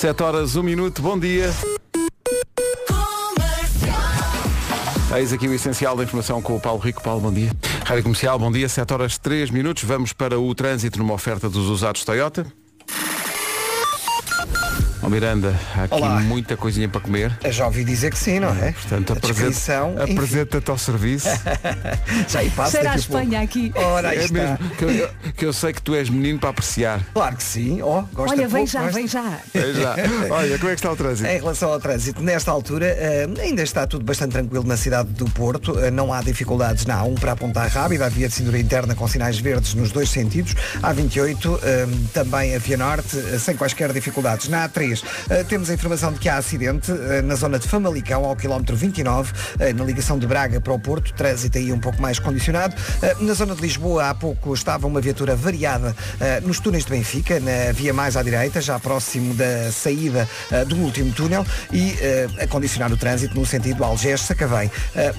7 horas, 1 minuto, bom dia. Eis aqui o essencial da informação com o Paulo Rico. Paulo, bom dia. Rádio Comercial, bom dia. 7 horas 3 minutos. Vamos para o trânsito numa oferta dos usados Toyota. Miranda, há aqui Olá. muita coisinha para comer. Eu já ouvi dizer que sim, não é? Portanto, a descrição, apresenta- apresenta-te ao serviço. já aí passa Cheira a. Espanha aqui. Ora, É está. mesmo, que eu, que eu sei que tu és menino para apreciar. Claro que sim. Oh, gosta Olha, vem pouco, já, gosta. vem já. É já. Olha, como é que está o trânsito? Em relação ao trânsito, nesta altura eh, ainda está tudo bastante tranquilo na cidade do Porto. Eh, não há dificuldades na A1 para apontar rápida, a via de cintura interna com sinais verdes nos dois sentidos. A 28 eh, também a via norte, sem quaisquer dificuldades. Na A3 eh, temos a informação de que há acidente eh, na zona de Famalicão, ao quilómetro 29, eh, na ligação de Braga para o Porto. Trânsito aí um pouco mais condicionado. Na zona de Lisboa, há pouco estava uma viatura variada nos túneis de Benfica, na via mais à direita, já próximo da saída do último túnel e a condicionar o trânsito no sentido Algés-Sacavém.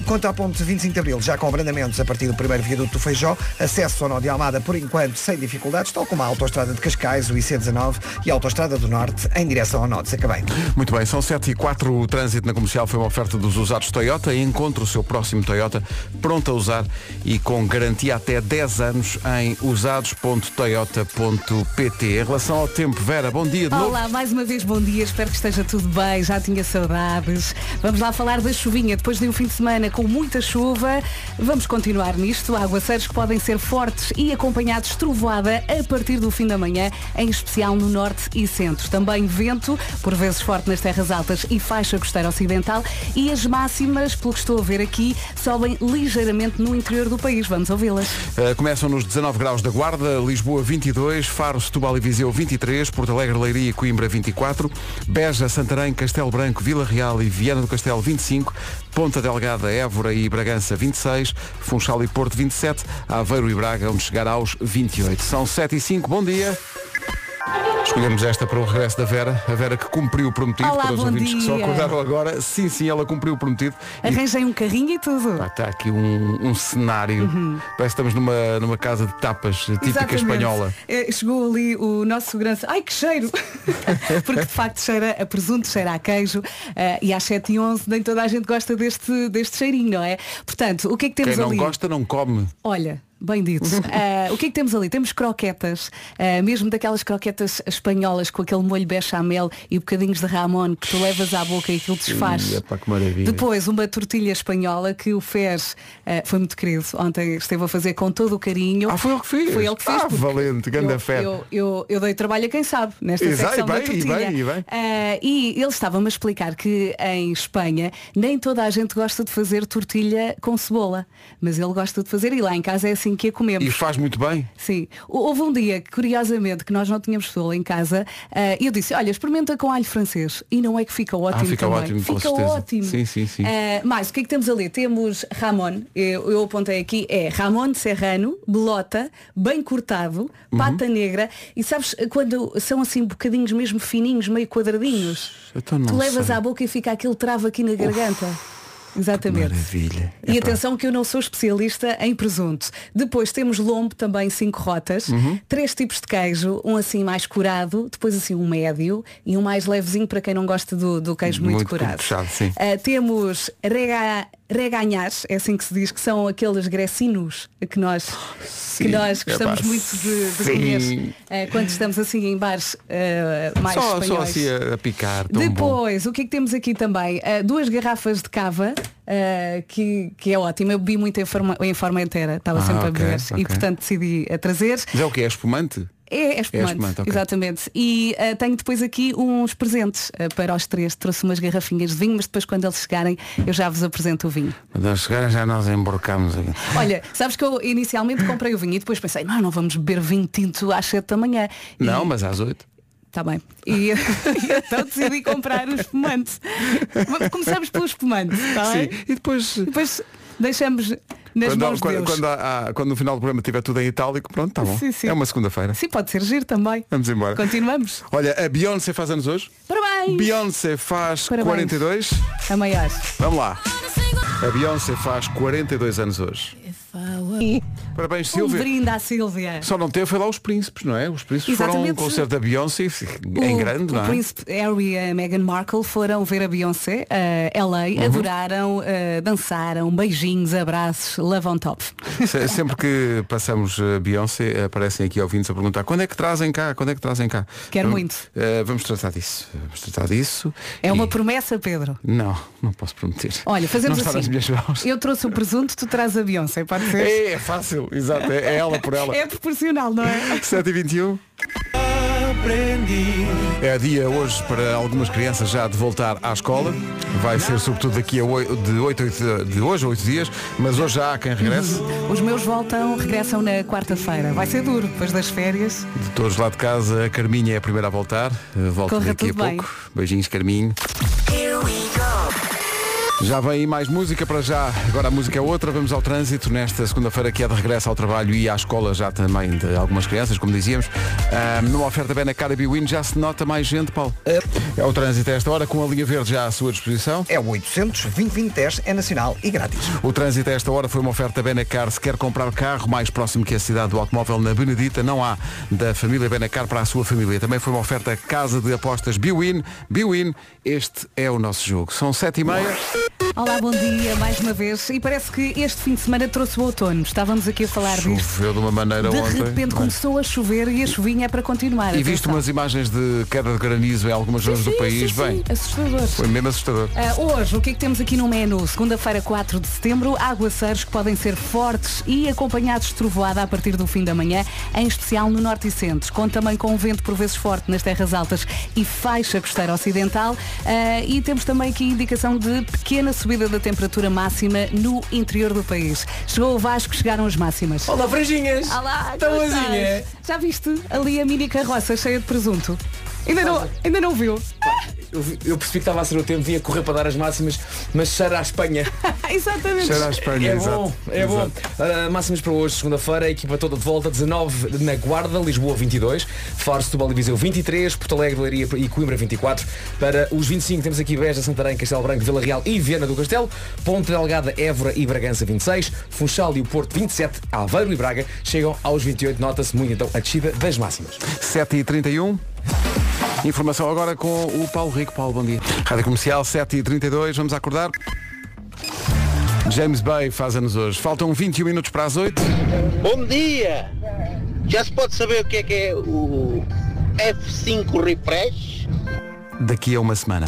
Quanto à ponte 25 de Abril, já com abrandamentos a partir do primeiro viaduto do Feijó, acesso ao nó de Almada, por enquanto, sem dificuldades, tal como a autoestrada de Cascais, o IC19 e a autoestrada do Norte, em direção ao nó de Sacavém. Muito bem, são 7 e 4. O trânsito na comercial foi uma oferta dos usados Toyota. Encontre o seu próximo Toyota pronto a usar e com garantia até 10 anos em usados.toyota.pt. Em relação ao tempo, Vera, bom dia de novo. Olá, mais uma vez bom dia, espero que esteja tudo bem, já tinha saudades. Vamos lá falar da chuvinha, depois de um fim de semana com muita chuva, vamos continuar nisto. Aguaceiros que podem ser fortes e acompanhados de trovoada a partir do fim da manhã, em especial no norte e centro. Também vento, por vezes forte nas terras altas e faixa costeira ocidental e as máximas, pelo que estou a ver aqui, sobem ligeiramente no interior do país. Vamos ouvi-las. Uh, começam nos 19 graus da Guarda, Lisboa 22, Faro, Setúbal e Viseu 23, Porto Alegre, Leiria e Coimbra 24, Beja, Santarém, Castelo Branco, Vila Real e Viana do Castelo 25, Ponta Delgada, Évora e Bragança 26, Funchal e Porto 27, Aveiro e Braga onde chegar aos 28. São 7 e 5, bom dia. Escolhemos esta para o regresso da Vera, a Vera que cumpriu o prometido, Olá, para os ouvintes que só dia. acordaram agora. Sim, sim, ela cumpriu o prometido. E Arranjei um carrinho e tudo. Pá, Está aqui um, um cenário. Parece que estamos numa, numa casa de tapas típica Uhum. Exatamente. espanhola. É, chegou ali o nosso segurança. Ai que cheiro! Porque de facto cheira a presunto, cheira a queijo eh, e às 7 e 11 nem toda a gente gosta deste, deste cheirinho, não é? Portanto, o que é que temos Quem não ali? gosta não come. Olha, bem dito. Ah, o que é que temos ali? Temos croquetas, ah, mesmo daquelas croquetas espanholas com aquele molho bechamel e bocadinhos de ramon que tu levas à boca e aquilo desfaz. Ih, epá, que maravilha. Depois uma tortilha espanhola que o Fez ah, foi muito querido. Ontem esteve a fazer com todo o carinho. Ah, foi ele que fez? Foi ele que fez. Ah, valente, ganda eu, fé. eu, eu, eu dei trabalho a quem sabe nesta Exato, secção e da bem, e tortilha. bem, e bem. E ele estava-me a explicar que em Espanha nem toda a gente gosta de fazer tortilha com cebola, mas ele gosta de fazer e lá em casa é assim que a comemos. E faz muito bem. Sim. Houve um dia, curiosamente, que nós não tínhamos cebola em casa ah, e eu disse, olha, experimenta com alho francês. E não é que fica ótimo Ah, fica também. ótimo, fica ótimo. Sim, sim, sim. Ah, mais, o que é que temos ali? Temos Ramon, eu, eu apontei aqui, é Ramon Serrano, belota, bem cortado, Uhum. pata negra. E sabes, quando são assim bocadinhos mesmo fininhos, meio quadradinhos, Então tu levas sei. à boca e fica aquele travo aqui na garganta. Exatamente. Maravilha. E Epá. atenção que eu não sou especialista em presunto. Depois temos lombo, também cinco rotas, Uhum. três tipos de queijo, um assim mais curado, depois assim um médio e um mais levezinho para quem não gosta do, do queijo muito, Muito curado. puxado, sim. Ah, temos rega, reganhas, é assim que se diz, que são aqueles grecinos que nós, que nós gostamos epá, muito de, de comer ah, quando estamos assim em bares ah, mais Só, só espanhóis. assim a, a picar. Tão bom. Depois, o que é que temos aqui também? Duas garrafas de cava, ah, que, que é ótimo. Eu bebi muito em forma, em forma inteira, estava Ah, sempre a beber. ok. E portanto decidi a trazer. Mas é o que? É espumante? É, é espumante, espumante, ok. exatamente. E ah, tenho depois aqui uns presentes ah, para os três. Trouxe umas garrafinhas de vinho, mas depois quando eles chegarem eu já vos apresento o vinho. Quando eles chegarem já nós emborcamos aqui. Olha, sabes que eu inicialmente comprei o vinho e depois pensei, não, não vamos beber vinho tinto às 7 da manhã. E- Não, mas às oito. Está bem. E, e então decidi comprar o espumante. Começamos pelo espumante, está Sim. bem? E depois. Depois deixamos nas Quando, mãos de quando, Deus. quando, há- há- quando no final do programa tiver tudo em itálico, pronto, está bom. Sim, sim. É uma segunda-feira. Sim, pode ser giro também. Vamos embora. Continuamos. Olha, a Beyoncé faz anos hoje. Parabéns! Beyoncé faz Parabéns. 42. A maior. Vamos lá. A Beyoncé faz 42 anos hoje. Parabéns, Um Silvia. brinde à Sílvia. Só não teve, foi lá os príncipes, não é? Os príncipes foram a um Exatamente. concerto da Beyoncé em o, grande, o não é? príncipe Harry e a Meghan Markle foram ver a Beyoncé, a LA, Uhum. adoraram, eh, dançaram, beijinhos, abraços, love on top. Se- Sempre que passamos a Beyoncé, aparecem aqui ouvintes a perguntar quando é que trazem cá, quando é que trazem cá? Quero Vamos- muito. eh, vamos tratar disso. Vamos tratar disso. É uma E- promessa, Pedro. Não, não posso prometer. Olha, fazemos não assim. Eu trouxe o presunto, tu traz a Beyoncé, pode ser? É, é fácil, exato. É, é ela por ela. É proporcional, não é? 7h21. É dia hoje para algumas crianças já de voltar à escola. Vai ser sobretudo daqui a oi- de, 8, a 8 de hoje a 8 dias, mas hoje já há quem regresse. Os meus voltam, regressam na quarta-feira. Vai ser duro, depois das férias. De todos lá de casa, a Carminha é a primeira a voltar. Eh, Volta Corra daqui a bem. pouco. Beijinhos, Carminho. Já vem aí mais música para já. Agora a música é outra. Vamos ao trânsito nesta segunda-feira que é de regresso ao trabalho e à escola já também de algumas crianças, como dizíamos. Ah, numa oferta bem na cara Biwin já se nota mais gente, Paulo. É o trânsito a esta hora com a linha verde já à sua disposição. É o 800 2010 é nacional e grátis. O trânsito a esta hora foi uma oferta Benacar. Se quer comprar carro mais próximo que a cidade do automóvel na Benedita, não há da família Benacar para a sua família. Também foi uma oferta Casa de Apostas Biwin. Biwin, este é o nosso jogo. São sete e meia. Olá, bom dia, mais uma vez. E parece que este fim de semana trouxe o outono. Estávamos aqui a falar disto. Choveu de uma maneira De ontem. repente não é? começou a chover e a chuvinha é para continuar. E visto atenção. umas imagens de queda de granizo em algumas zonas do país, sim, bem, assustador. foi mesmo assustador. Ah, hoje, o que é que temos aqui no menu? Segunda-feira, 4 de setembro, aguaceiros que podem ser fortes e acompanhados de trovoada a partir do fim da manhã, em especial no norte e centro. Conta também com um vento por vezes forte nas terras altas e faixa costeira ocidental. Ah, e temos também aqui indicação de pequena subida da temperatura máxima no interior do país. Chegou o Vasco, chegaram as máximas. Olá, franjinhas! Olá, Tão? Já viste ali a mini carroça cheia de presunto? Ainda não, ainda não viu? Eu, percebi que estava a ser o tempo, vinha correr para dar as máximas, mas cheira à Espanha. Exatamente. Cheira à Espanha, É exato. bom, é bom. Exato. Ah, máximas para hoje, segunda-feira, a equipa toda de volta, 19 na Guarda, Lisboa 22, Faro, Setúbal e Viseu 23, Porto Alegre, Leiria e Coimbra 24. Para os 25 temos aqui Beja, Santarém, Castelo Branco, Vila Real e Viana do Castelo, Ponte Delgada, Évora e Bragança 26, Funchal e o Porto 27, Aveiro e Braga chegam aos 28, nota-se muito então a descida das máximas. 7h31. Informação agora com o Paulo Rico. Paulo, bom dia. Rádio Comercial 7h32. Vamos acordar. James Bay faz anos hoje. Faltam 21 minutos para as 8. Bom dia! Já se pode saber o que é que é o F5 Refresh? Daqui a uma semana.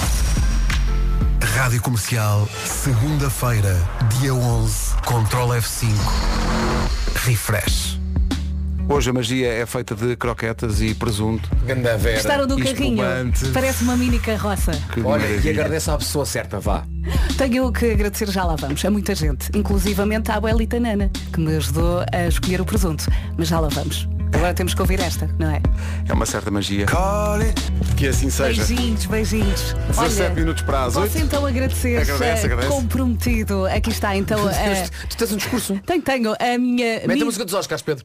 Rádio Comercial, segunda-feira, dia 11, Control F5. Refresh. Hoje a magia é feita de croquetas e presunto. Ganda Vera. Gostaram do carrinho? Espumante. Parece uma mini carroça. Que Olha, e maravilha. agradeço à pessoa certa, vá. Tenho que agradecer, já lá vamos, a muita gente, inclusivamente à Abuelita Nana, que me ajudou a escolher o presunto. Mas já lá vamos. Agora temos que ouvir esta, não é? É uma certa magia. Que assim seja. Beijinhos, beijinhos. 17 minutos para as Posso 8. então agradecer, Agradece, agradece. comprometido. Aqui está então. Tu tens um discurso? tenho, tenho a minha. Mete a música dos Oscars, Pedro.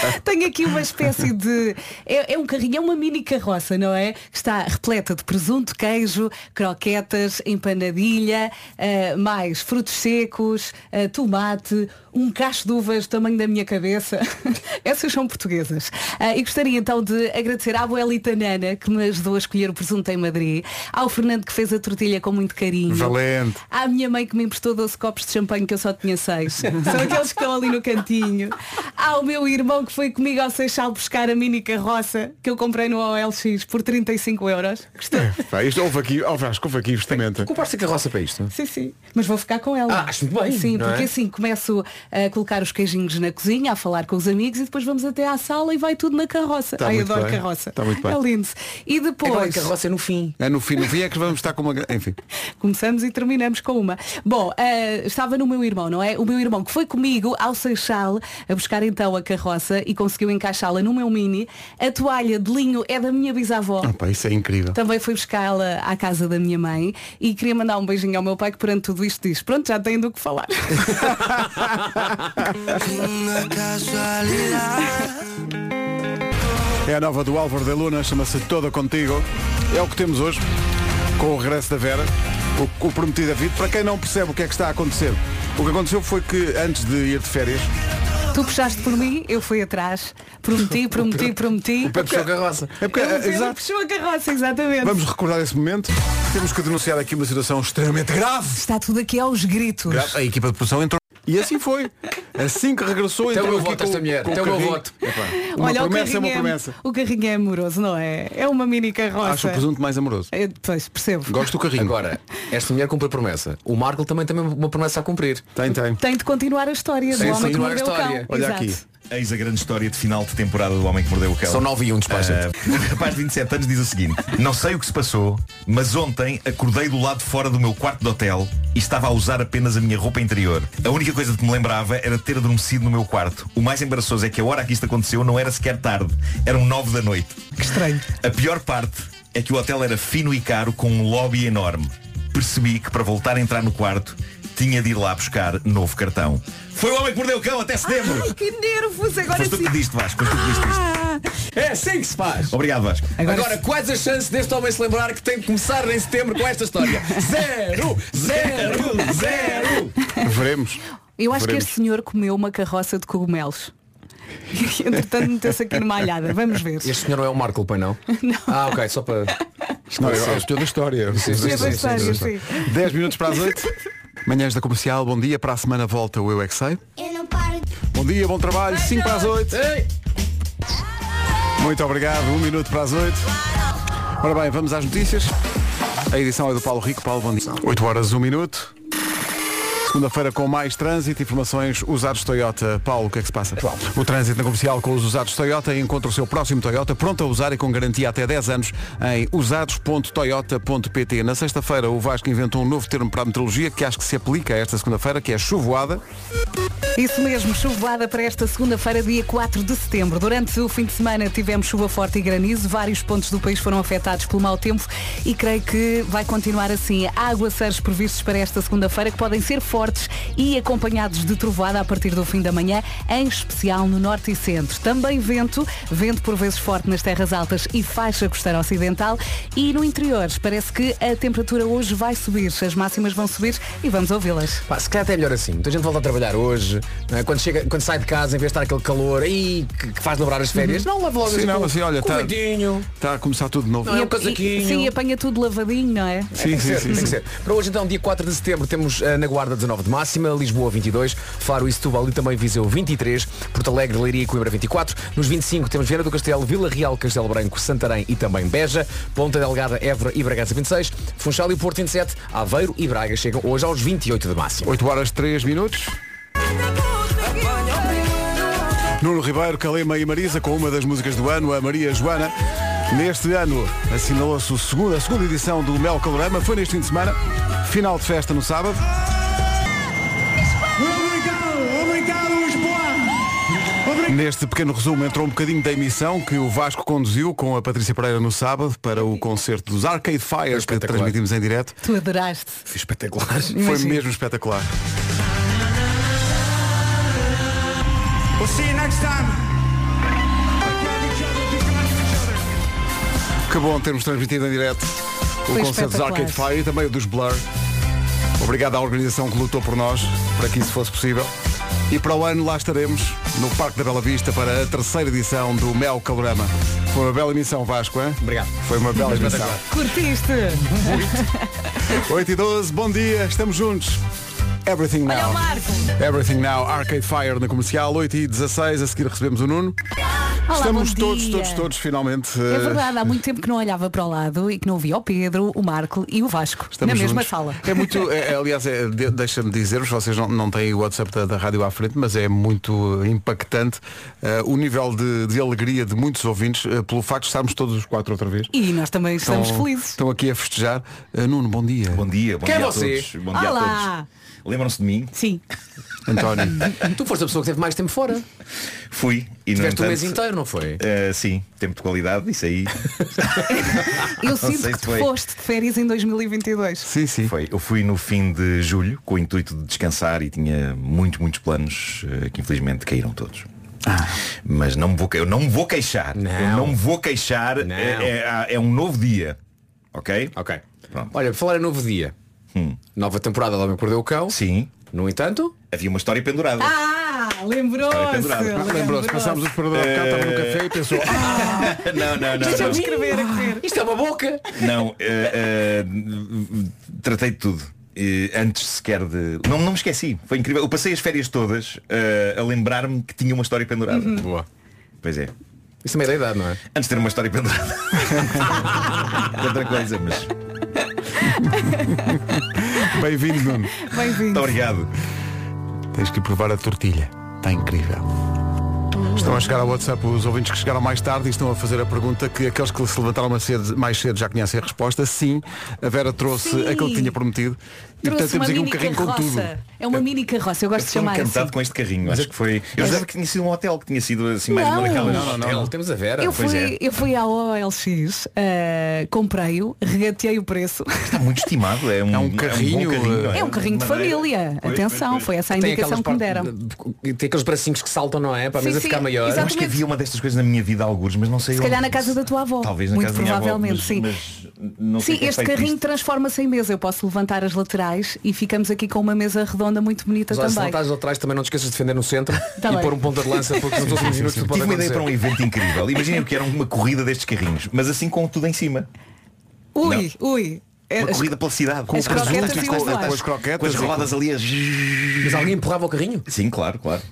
Tenho aqui uma espécie de. É, é um carrinho, é uma mini carroça, não é? Que está repleta de presunto, queijo, croquetas, empanadilha, eh, mais frutos secos, eh, tomate, um cacho de uvas do tamanho da minha cabeça. Essas são portuguesas. Ah, e gostaria então de agradecer à abuelita Nana, que me ajudou a escolher o presunto em Madrid, ao Fernando que fez a tortilha com muito carinho. Valente. À minha mãe que me emprestou 12 copos de champanhe que eu só tinha 6. São aqueles que estão ali no cantinho. Ao meu irmão que foi comigo ao Seixal buscar a mini carroça que eu comprei no OLX por 35 euros. Gostou? Pá, isto houve aqui, oh, Vasco, houve aqui investimento. Compraste a carroça para isto? Sim, sim. Mas vou ficar com ela. Ah, acho muito bem, Sim, não porque é? assim começo a colocar os queijinhos na cozinha, a falar com os amigos e depois vamos até à sala e vai tudo na carroça. Tá Ai, muito adoro bem. carroça. Tá muito bem. É lindo. E depois. carroça é no fim. É no fim, no fim é que vamos estar com uma. Enfim. Começamos e terminamos com uma. Bom, eh, estava no meu irmão, não é? O meu irmão que foi comigo ao Seixal a buscar então a carroça e conseguiu encaixá-la no meu mini. A toalha de linho é da minha bisavó. Oh, pá, isso é incrível. Também fui buscá-la à casa da minha mãe e queria mandar um beijinho ao meu pai que perante tudo isto diz, pronto, já tem do que falar. É a nova do Álvaro da Luna, chama-se Toda Contigo. É o que temos hoje, com o regresso da Vera, o, o prometido a vida. Para quem não percebe o que é que está a acontecer, O que aconteceu foi que antes de ir de férias, Tu puxaste por mim, eu fui atrás. Prometi, prometi, prometi. O Pedro puxou a carroça. é porque, O Pedro exato, puxou a carroça, exatamente. vamos recordar esse momento. Temos que denunciar aqui uma situação extremamente grave. Está tudo aqui aos gritos. A equipa de produção entrou. E assim foi. Assim que regressou, Tem o entrou meu aqui voto com- esta mulher. com o Tem o meu carrinho. voto. Uma Olha, o promessa é uma promessa. O carrinho é amoroso, não é? É uma mini carroça. Acho o presunto mais amoroso. Eu, pois, percebo. Gosto do carrinho. Agora, esta mulher cumpre a promessa. O Marco também tem uma promessa a cumprir. Tem, tem. Tem de continuar a história Tem do de continuar a história. Olha Exato. aqui. Eis a grande história de final de temporada do Homem que Mordeu o Cão. São 9 e 1, despacha Uh, um rapaz de 27 anos diz o seguinte. Não sei o que se passou Mas ontem acordei do lado de fora do meu quarto de hotel E estava a usar apenas a minha roupa interior. A única coisa que me lembrava era ter adormecido no meu quarto. O mais embaraçoso é que a hora que isto aconteceu Não era sequer tarde, eram 9 da noite. Que estranho. A pior parte é que o hotel era fino e caro Com um lobby enorme. Percebi que para voltar a entrar no quarto Tinha de ir lá buscar novo cartão Foi o Homem que Mordeu o Cão até setembro Ai, que nervos, agora Foste tu sim. que diste Vasco, foste tu que diste isto É assim que se faz. Obrigado Vasco Agora, quais as chances deste homem se lembrar que tem que começar em setembro com esta história? Zero! Zero! Zero! Veremos. Eu acho Veremos. que este senhor comeu uma carroça de cogumelos. E, Entretanto, meteu-se aqui numa alhada. Vamos ver. Este senhor não é o Marco, pai não? Ah, ok, só para. Não, é o senhor da história. sim, sim, história, sim. 10 minutos para as 8. Manhãs da Comercial, bom dia. Para a semana volta o Eu É Que Sei. Eu não paro. Bom dia, bom trabalho. 5 para as 8. Ei! Muito obrigado. Um minuto para as 8. Ora bem, vamos às notícias. A edição é do Paulo Rico. Paulo, bom dia. 8 horas, 1 minuto. Segunda-feira com mais trânsito, informações usados Toyota. Paulo, o que é que se passa? O trânsito na comercial com os usados Toyota encontra o seu próximo Toyota pronto a usar e com garantia até 10 anos em usados.toyota.pt. Na sexta-feira o Vasco inventou um novo termo para a meteorologia que acho que se aplica a esta segunda-feira, que é chuvoada. Isso mesmo, chuvoada para esta segunda-feira, dia 4 de setembro. Durante o fim de semana tivemos chuva forte e granizo. Vários pontos do país foram afetados pelo mau tempo e creio que vai continuar assim. Há aguaceiros previstos para esta segunda-feira que podem ser fortes e acompanhados de trovoada a partir do fim da manhã, em especial no norte e centro. Também vento, vento por vezes forte nas terras altas e faixa costeira ocidental e no interior. Parece que a temperatura hoje vai subir, as máximas vão subir e vamos ouvi-las. Se calhar até é melhor assim. Muita gente volta a trabalhar hoje. não é? Quando, chega, quando sai de casa, em vez de estar aquele calor aí que, que faz lembrar as férias, não leva logo Sim, não, assim, olha, com tá-. Está a começar tudo de novo. Não é um E- casaquinho. Sim, apanha tudo lavadinho, não é? Sim, que sim, ser, sim. Para hoje então, dia 4 de setembro, temos eh, na Guarda 19 de máxima, Lisboa 22, Faro e Setúbal e também Viseu 23, Porto Alegre, Leiria e Coimbra 24. Nos 25 temos Viana do Castelo, Vila Real, Castelo Branco, Santarém e também Beja, Ponta Delgada, Évora e Bragança 26, Funchal e Porto 27, Aveiro e Braga chegam hoje aos 28 de máxima. 8 horas 3 minutos. Nuno Ribeiro, Calema e Marisa com uma das músicas do ano, a Maria Joana. Neste ano assinalou-se a segunda edição do Mel Calorama, foi neste fim de semana, final de festa no sábado. Neste pequeno resumo entrou um bocadinho da emissão que o Vasco conduziu com a Patrícia Pereira no sábado para o concerto dos Arcade Fires que transmitimos em direto. Tu adoraste. Foi espetacular. Foi Imagino. mesmo espetacular. We'll see you next time. Que bom termos transmitido em direto o Foi concerto dos Arcade. Fire e também o dos Blur. Obrigado à organização que lutou por nós para que isso fosse possível. E para o ano lá estaremos no Parque da Bela Vista para a terceira edição do Mel Calorama. Foi uma bela emissão Vasco, hein? Obrigado. Foi uma bela emissão. Curtiste? 8 e 12, bom dia, estamos juntos. Everything Olha Now. o Marco. Everything Now, Arcade Fire na comercial, 8 e 16, a seguir recebemos o Nuno. Olá, estamos todos, dia. todos, todos, finalmente. É eh, verdade, há muito tempo que não olhava para o lado e que não via o Pedro, o Marco e o Vasco Estamos na mesma juntos. sala. É muito, é, é, aliás, é, de- deixa-me dizer-vos, vocês não, não têm o WhatsApp da, da rádio à frente, mas é muito impactante eh, o nível de, de alegria de muitos ouvintes eh, pelo facto de estarmos todos os quatro outra vez. E nós também estamos Estão- felizes. Estão aqui a festejar. Eh, Nuno, bom dia. Bom dia, bom Quem é dia você? a todos. Bom dia Olá. a todos. Lembram-se de mim? Sim. António. Tu foste a pessoa que teve mais tempo fora. Fui. E Tiveste um entanto, mês inteiro, não foi? eh, sim, tempo de qualidade, isso aí Eu sei sinto que tu foi. foste de férias em 2022. sim, sim. foi. Eu fui no fim de julho com o intuito de descansar e tinha muitos, muitos planos eh, que infelizmente caíram todos. Mas não me vou, eu não me vou queixar. Não. Eu não me vou queixar. Não. É, é- é um novo dia. Ok? Ok. Pronto. Olha, por falar em novo dia. Nova temporada do Homem que Mordeu o Cão. Sim. No entanto, Havia uma história pendurada. Ah, lembrou-se. Lembrou-se, passámos o há bocado, estava no café e pensou, ah, não, não, não. Deixa-me escrever aqui. isto é uma boca. Não, eh, eh, tratei de tudo. Eh, antes sequer de. Não, não me esqueci. Foi incrível. Eu passei as férias todas eh, a lembrar-me que tinha uma história pendurada. Boa. Pois é. Isso é meio da idade, não é? Antes de ter uma história pendurada. É Outra coisa, mas. bem-vindo Nuno. Bem-vindo. Muito obrigado. Tens que provar a tortilha. Está incrível. Estão a chegar ao WhatsApp os ouvintes que chegaram mais tarde e estão a fazer a pergunta que aqueles que se levantaram mais cedo, mais cedo já conhecem a resposta. Sim, a Vera trouxe Sim. aquilo que tinha prometido. E portanto Trouxe temos aqui um carrinho com tudo. É uma mini carroça, eu gosto de Estou chamar encantado assim. com este carrinho. Acho que foi. Eu jurava que tinha sido um hotel, que tinha sido assim mais Não. uma daquelas. Não, Não, não, não. Temos a Vera. Eu fui, é. eu fui à OLX, eh, comprei-o, regateei o preço. Está muito estimado. É um, É um bom carrinho, carrinho, É um carrinho de família. Pois, Atenção, pois, pois. foi essa a indicação que me deram. Tem aqueles bracinhos que saltam, não é? Para a mesa sim, ficar maior. exato. Eu acho que havia uma destas coisas na minha vida, alguns, mas não sei Se onde. calhar na casa da tua avó. Talvez na Muito casa da minha avó, provavelmente, mas- sim. mas Sim, é este carrinho transforma-se em mesa. Eu posso levantar as laterais e ficamos aqui com uma mesa redonda muito bonita Mas se também. não estás atrás também não te esqueças de defender no centro Tá e bem. pôr um ponta de lança porque nos últimos minutos pode Tive uma ideia para um evento incrível. Imaginem que era uma corrida destes carrinhos, mas assim com tudo em cima. Ui, ui. É, Uma as- corrida pela cidade. as croquetas e com. Com as croquetas. com as rodas ali a... Mas alguém empurrava o carrinho? Sim, claro, claro.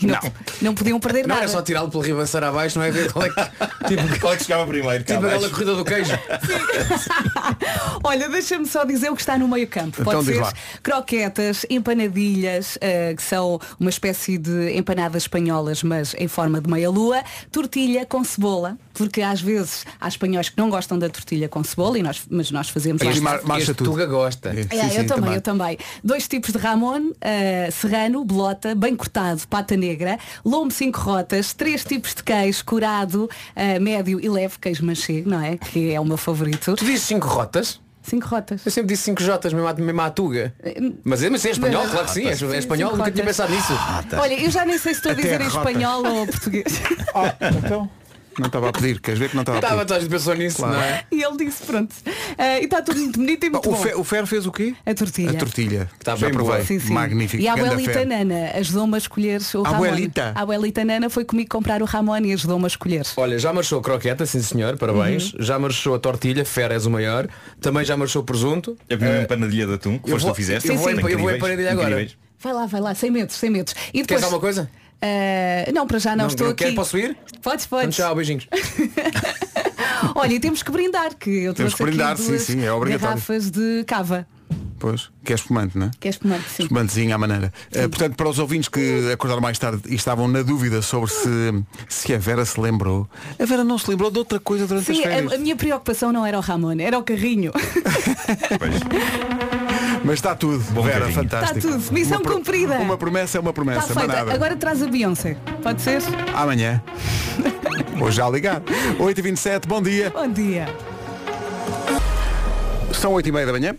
não, não podiam perder Não nada. era só tirá-lo pelo ribanceiro abaixo, não é ver qual é que. Tipo, Qual é que chegava primeiro? tipo aquela corrida do queijo. Olha, deixa-me só dizer o que está no meio campo. Então Pode diz ser croquetas, empanadilhas, eh, que são uma espécie de empanadas espanholas, mas em forma de meia-lua, tortilha com cebola, porque às vezes há espanhóis que não gostam da tortilha com cebola, e nós, mas nós fazemos Este mar- marcha Este tudo. Tuga gosta. É, É, sim, sim, eu também, eu também. Dois tipos de Ramon, eh, serrano, bolota, bem cortado, pata negra, lombo cinco rotas, três tipos de queijo, curado, eh, médio e leve, queijo manchego, não é? Que é o meu favorito. Tu dizes cinco rotas? Cinco rotas. Eu sempre disse cinco Jotas, mesmo à, mesmo à Tuga. Mas, mas é espanhol, claro que sim. É, é espanhol, Sim, nunca tinha pensado nisso. Olha, eu já nem sei se estou a Até dizer em rotas. espanhol ou português. Ah, então. Não estava a pedir, queres ver que não estava a Estava, pedir? toda a gente pensou nisso, Claro. não é? e ele disse, pronto. Eh, e está tudo muito bonito e muito O, bom. Fe- o Fer fez o quê? A tortilha. A tortilha. Está Já bem provei. boa. Sim, sim. Magnífico. E a Ganda abuelita Fer. Nana ajudou-me a escolher o Ramon. Abuelita? A abuelita Nana foi comigo comprar o Ramon e ajudou-me a escolher. Olha, já marchou a croqueta, sim senhor, parabéns. Uhum. Já marchou a tortilha, fera és o maior. Também já marchou o presunto. Havia uma empanadilha de atum que eu foste vou- tu fizeste. eu vou- eu vou empanadilha agora. Vai lá, vai lá, sem medos, sem medos. E Queres depois, alguma coisa? Eh, não, para já não, Não, estou não aqui. quer? Posso ir? Podes, Então podes. tchau, beijinhos. Olha, e temos que brindar, que eu Temos que brindar, sim, sim, é obrigatório. garrafas de cava. Pois, que é espumante, não é? Que é espumante, sim. Espumantezinho à maneira. Eh, portanto, para os ouvintes que acordaram mais tarde e estavam na dúvida sobre se, se a Vera se lembrou, a Vera não se lembrou de outra coisa durante Sim, as férias. a, a minha preocupação não era o Ramon, era o carrinho. Mas está tudo, Bom Vera, carrinho. fantástico. Está tudo. Missão Uma pro- cumprida. Uma promessa é uma promessa, Está mas feita. nada. Agora traz a Beyoncé. Pode ser? Amanhã. Hoje já ligar. 8h27, bom dia. Bom dia. São 8h30 da manhã.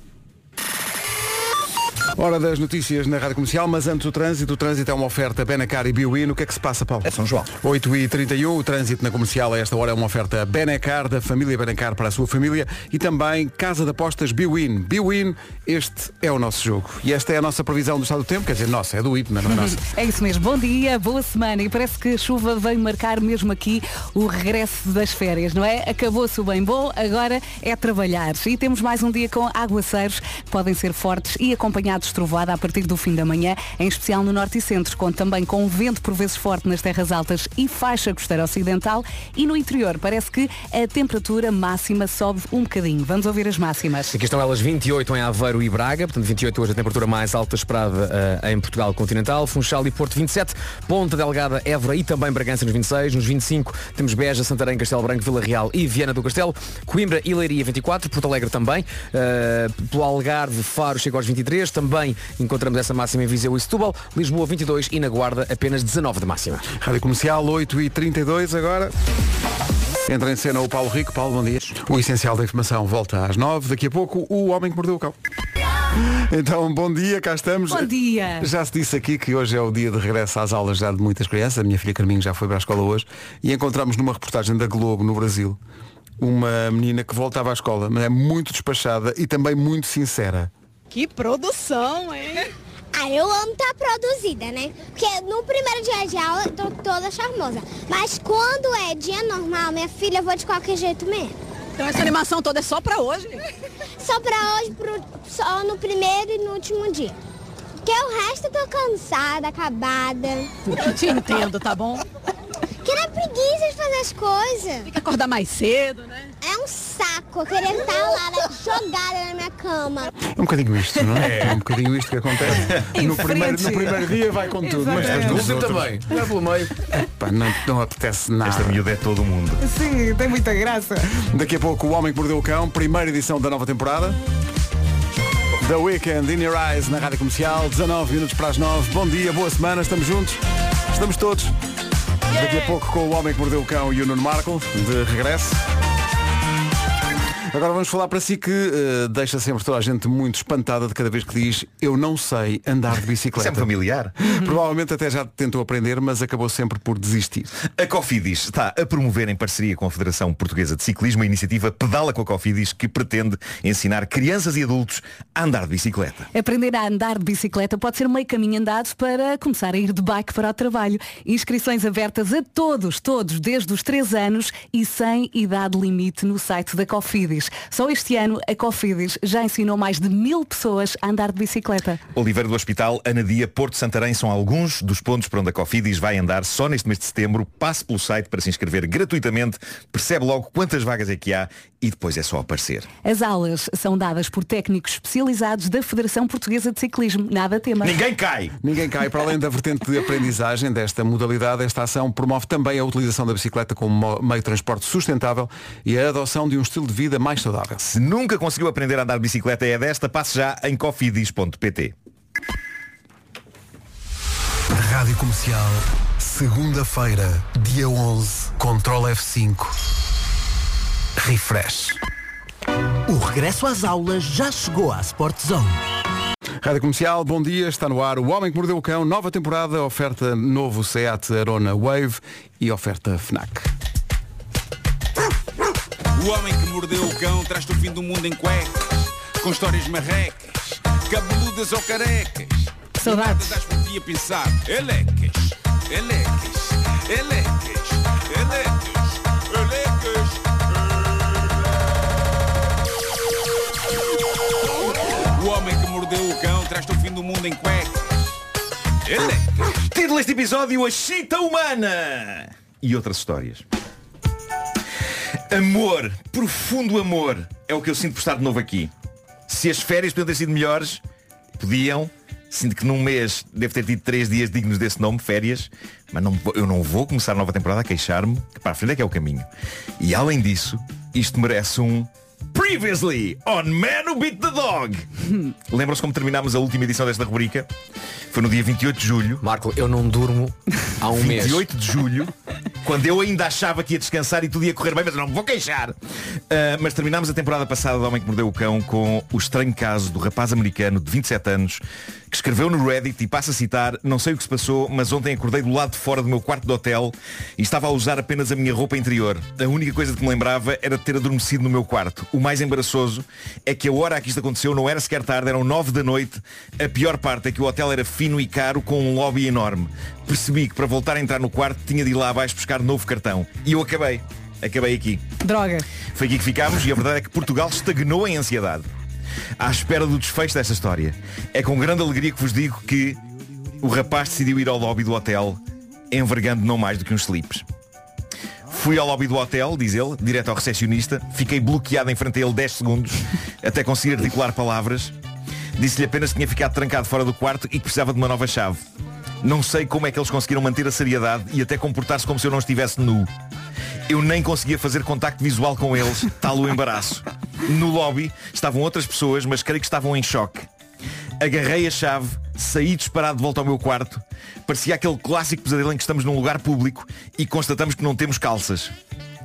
Hora das notícias na Rádio Comercial, mas antes o trânsito. O trânsito é uma oferta Benacar e Biwin. O que é que se passa, Paulo? É São João. 8h31, o trânsito na comercial a esta hora é uma oferta Benacar, da família Benacar para a sua família e também Casa de Apostas Biwin. Biwin, este é o nosso jogo. E esta é a nossa previsão do estado do tempo, quer dizer, nossa, é do IPMA, não é nossa. É isso mesmo. Bom dia, boa semana. E parece que a chuva vem marcar mesmo aqui o regresso das férias, não é? Acabou-se o bem bom, agora é trabalhar. E temos mais um dia com aguaceiros que podem ser fortes e acompanhados trovoada a partir do fim da manhã, em especial no norte e centro, com também com vento por vezes forte nas terras altas e faixa costeira ocidental. E no interior parece que a temperatura máxima sobe um bocadinho. Vamos ouvir as máximas. Aqui estão elas 28 em Aveiro e Braga, portanto 28 hoje a temperatura mais alta esperada eh, em Portugal continental, Funchal e Porto 27, Ponta Delgada, Évora e também Bragança nos 26, nos 25 temos Beja, Santarém, Castelo Branco, Vila Real e Viana do Castelo, Coimbra e Leiria 24, Porto Alegre também, eh, pelo Algarve, Faro chega aos 23, também encontramos essa máxima em Viseu e Setúbal, Lisboa 22 e na Guarda apenas 19 de máxima. Rádio Comercial, 8h32 agora. Entra em cena o Paulo Rico. Paulo, bom dia. O essencial da informação volta às 9 Daqui a pouco, o Homem que Mordeu o Cão. Então, bom dia, cá estamos. Bom dia. Já se disse aqui que hoje é o dia de regresso às aulas já de muitas crianças. A minha filha Carminho já foi para a escola hoje. E encontramos numa reportagem da Globo, no Brasil, uma menina que voltava à escola, mas é muito despachada e também muito sincera. Que produção, hein? Ah, eu amo estar produzida, né? Porque no primeiro dia de aula eu tô toda charmosa. Mas quando é dia normal, minha filha, eu vou de qualquer jeito mesmo. Então essa animação toda é só pra hoje? Só pra hoje, pro- só no primeiro e no último dia. Porque o resto eu tô cansada, acabada. Eu te entendo, tá bom? Que é preguiça de fazer as coisas. Tem que acordar mais cedo, né? É um saco. Eu queria estar lá, né, jogada na minha cama. É um bocadinho isto, não é? É um bocadinho isto que acontece. No primeiro, no primeiro dia vai com tudo, mas depois No nos último outros, também. Vai pelo meio. não, não apetece nada. Esta miúda é todo o mundo. Sim, tem muita graça. Daqui a pouco o Homem que Mordeu o Cão, primeira edição da nova temporada. The Weekend in Your Eyes na Rádio Comercial, 19 minutos para as 9. Bom dia, boa semana, estamos juntos. Estamos todos. Daqui a pouco com o Homem que Mordeu o Cão e o Nuno Marco, de regresso. Agora vamos falar para si que eh, deixa sempre toda a gente muito espantada de cada vez que diz eu não sei andar de Isso é bicicleta. familiar. Provavelmente até já tentou aprender, mas acabou sempre por desistir. A Cofidis está a promover em parceria com a Federação Portuguesa de Ciclismo a iniciativa Pedala com a Cofidis que pretende ensinar crianças e adultos a andar de bicicleta. Aprender a andar de bicicleta pode ser meio caminho andado para começar a ir de bike para o trabalho. Inscrições abertas a todos, todos, desde os 3 anos e sem idade limite no site da Cofidis. Só este ano a Cofidis já ensinou mais de mil pessoas a andar de bicicleta. Oliveira do Hospital, Anadia, Porto Santarém são alguns dos pontos para onde a Cofidis vai andar só neste mês de setembro. Passe pelo site para se inscrever gratuitamente, percebe logo quantas vagas é que há e depois é só aparecer. As aulas são dadas por técnicos especializados da Federação Portuguesa de Ciclismo. Nada tema. Ninguém cai! Ninguém cai. Para além da vertente de aprendizagem desta modalidade, esta ação promove também a utilização da bicicleta como mo- meio de transporte sustentável e a adoção de um estilo de vida mais saudável. Se nunca conseguiu aprender a andar de bicicleta é desta, passe já em cofidis.pt. Rádio Comercial, segunda-feira, dia 11, Control F5. Refresh. O regresso às aulas já chegou à Sport Zone. Rádio Comercial, bom dia, está no ar o Homem que Mordeu o Cão, nova temporada, oferta novo Seat Arona Wave e oferta FNAC. O homem que mordeu o cão traz-te o fim do mundo em cuecas, com histórias marrecas, cabeludas ou carecas. Saudades. Das por ti a pensar, elecas, elecas, elecas, elecas, elecas. O homem que mordeu o cão traz-te o fim do mundo em cuecas. Elecas. Título deste episódio, A Chita Humana! E outras histórias. Amor, profundo amor, é o que eu sinto por estar de novo aqui. Se as férias podiam ter sido melhores, podiam. Sinto que num mês devo ter tido três dias dignos desse nome, férias, mas não, eu não vou começar a nova temporada a queixar-me, que para a frente é que é o caminho. E além disso, isto merece um Previously on Man Who Beat the Dog. Lembram-se como terminámos a última edição desta rubrica? Foi no dia 28 de julho. Marco, eu não durmo há um mês. 28 de julho, quando eu ainda achava que ia descansar e tudo ia correr bem, mas eu não me vou queixar. Ah, mas terminámos a temporada passada do Homem que Mordeu o Cão com o estranho caso do rapaz americano de 27 anos que escreveu no Reddit e passa a citar, não sei o que se passou, mas ontem acordei do lado de fora do meu quarto de hotel e estava a usar apenas a minha roupa interior. A única coisa que me lembrava era de ter adormecido no meu quarto. O mais embaraçoso é que a hora a que isto aconteceu não era sequer tarde, eram 9 da noite. A pior parte é que o hotel era fino e caro com um lobby enorme. Percebi que para voltar a entrar no quarto tinha de ir lá abaixo buscar novo cartão. E eu acabei. Acabei aqui. Droga. Foi aqui que ficámos e a verdade é que Portugal estagnou em ansiedade. À espera do desfecho desta história. É com grande alegria que vos digo que o rapaz decidiu ir ao lobby do hotel envergando não mais do que uns slips. Fui ao lobby do hotel, diz ele, direto ao recepcionista. Fiquei bloqueado em frente a ele 10 segundos, até conseguir articular palavras. Disse-lhe apenas que tinha ficado trancado fora do quarto e que precisava de uma nova chave. Não sei como é que eles conseguiram manter a seriedade e até comportar-se como se eu não estivesse nu. Eu nem conseguia fazer contacto visual com eles, tal o embaraço. No lobby estavam outras pessoas, mas creio que estavam em choque. Agarrei a chave, saí disparado de volta ao meu quarto. Parecia aquele clássico pesadelo em que estamos num lugar público e constatamos que não temos calças.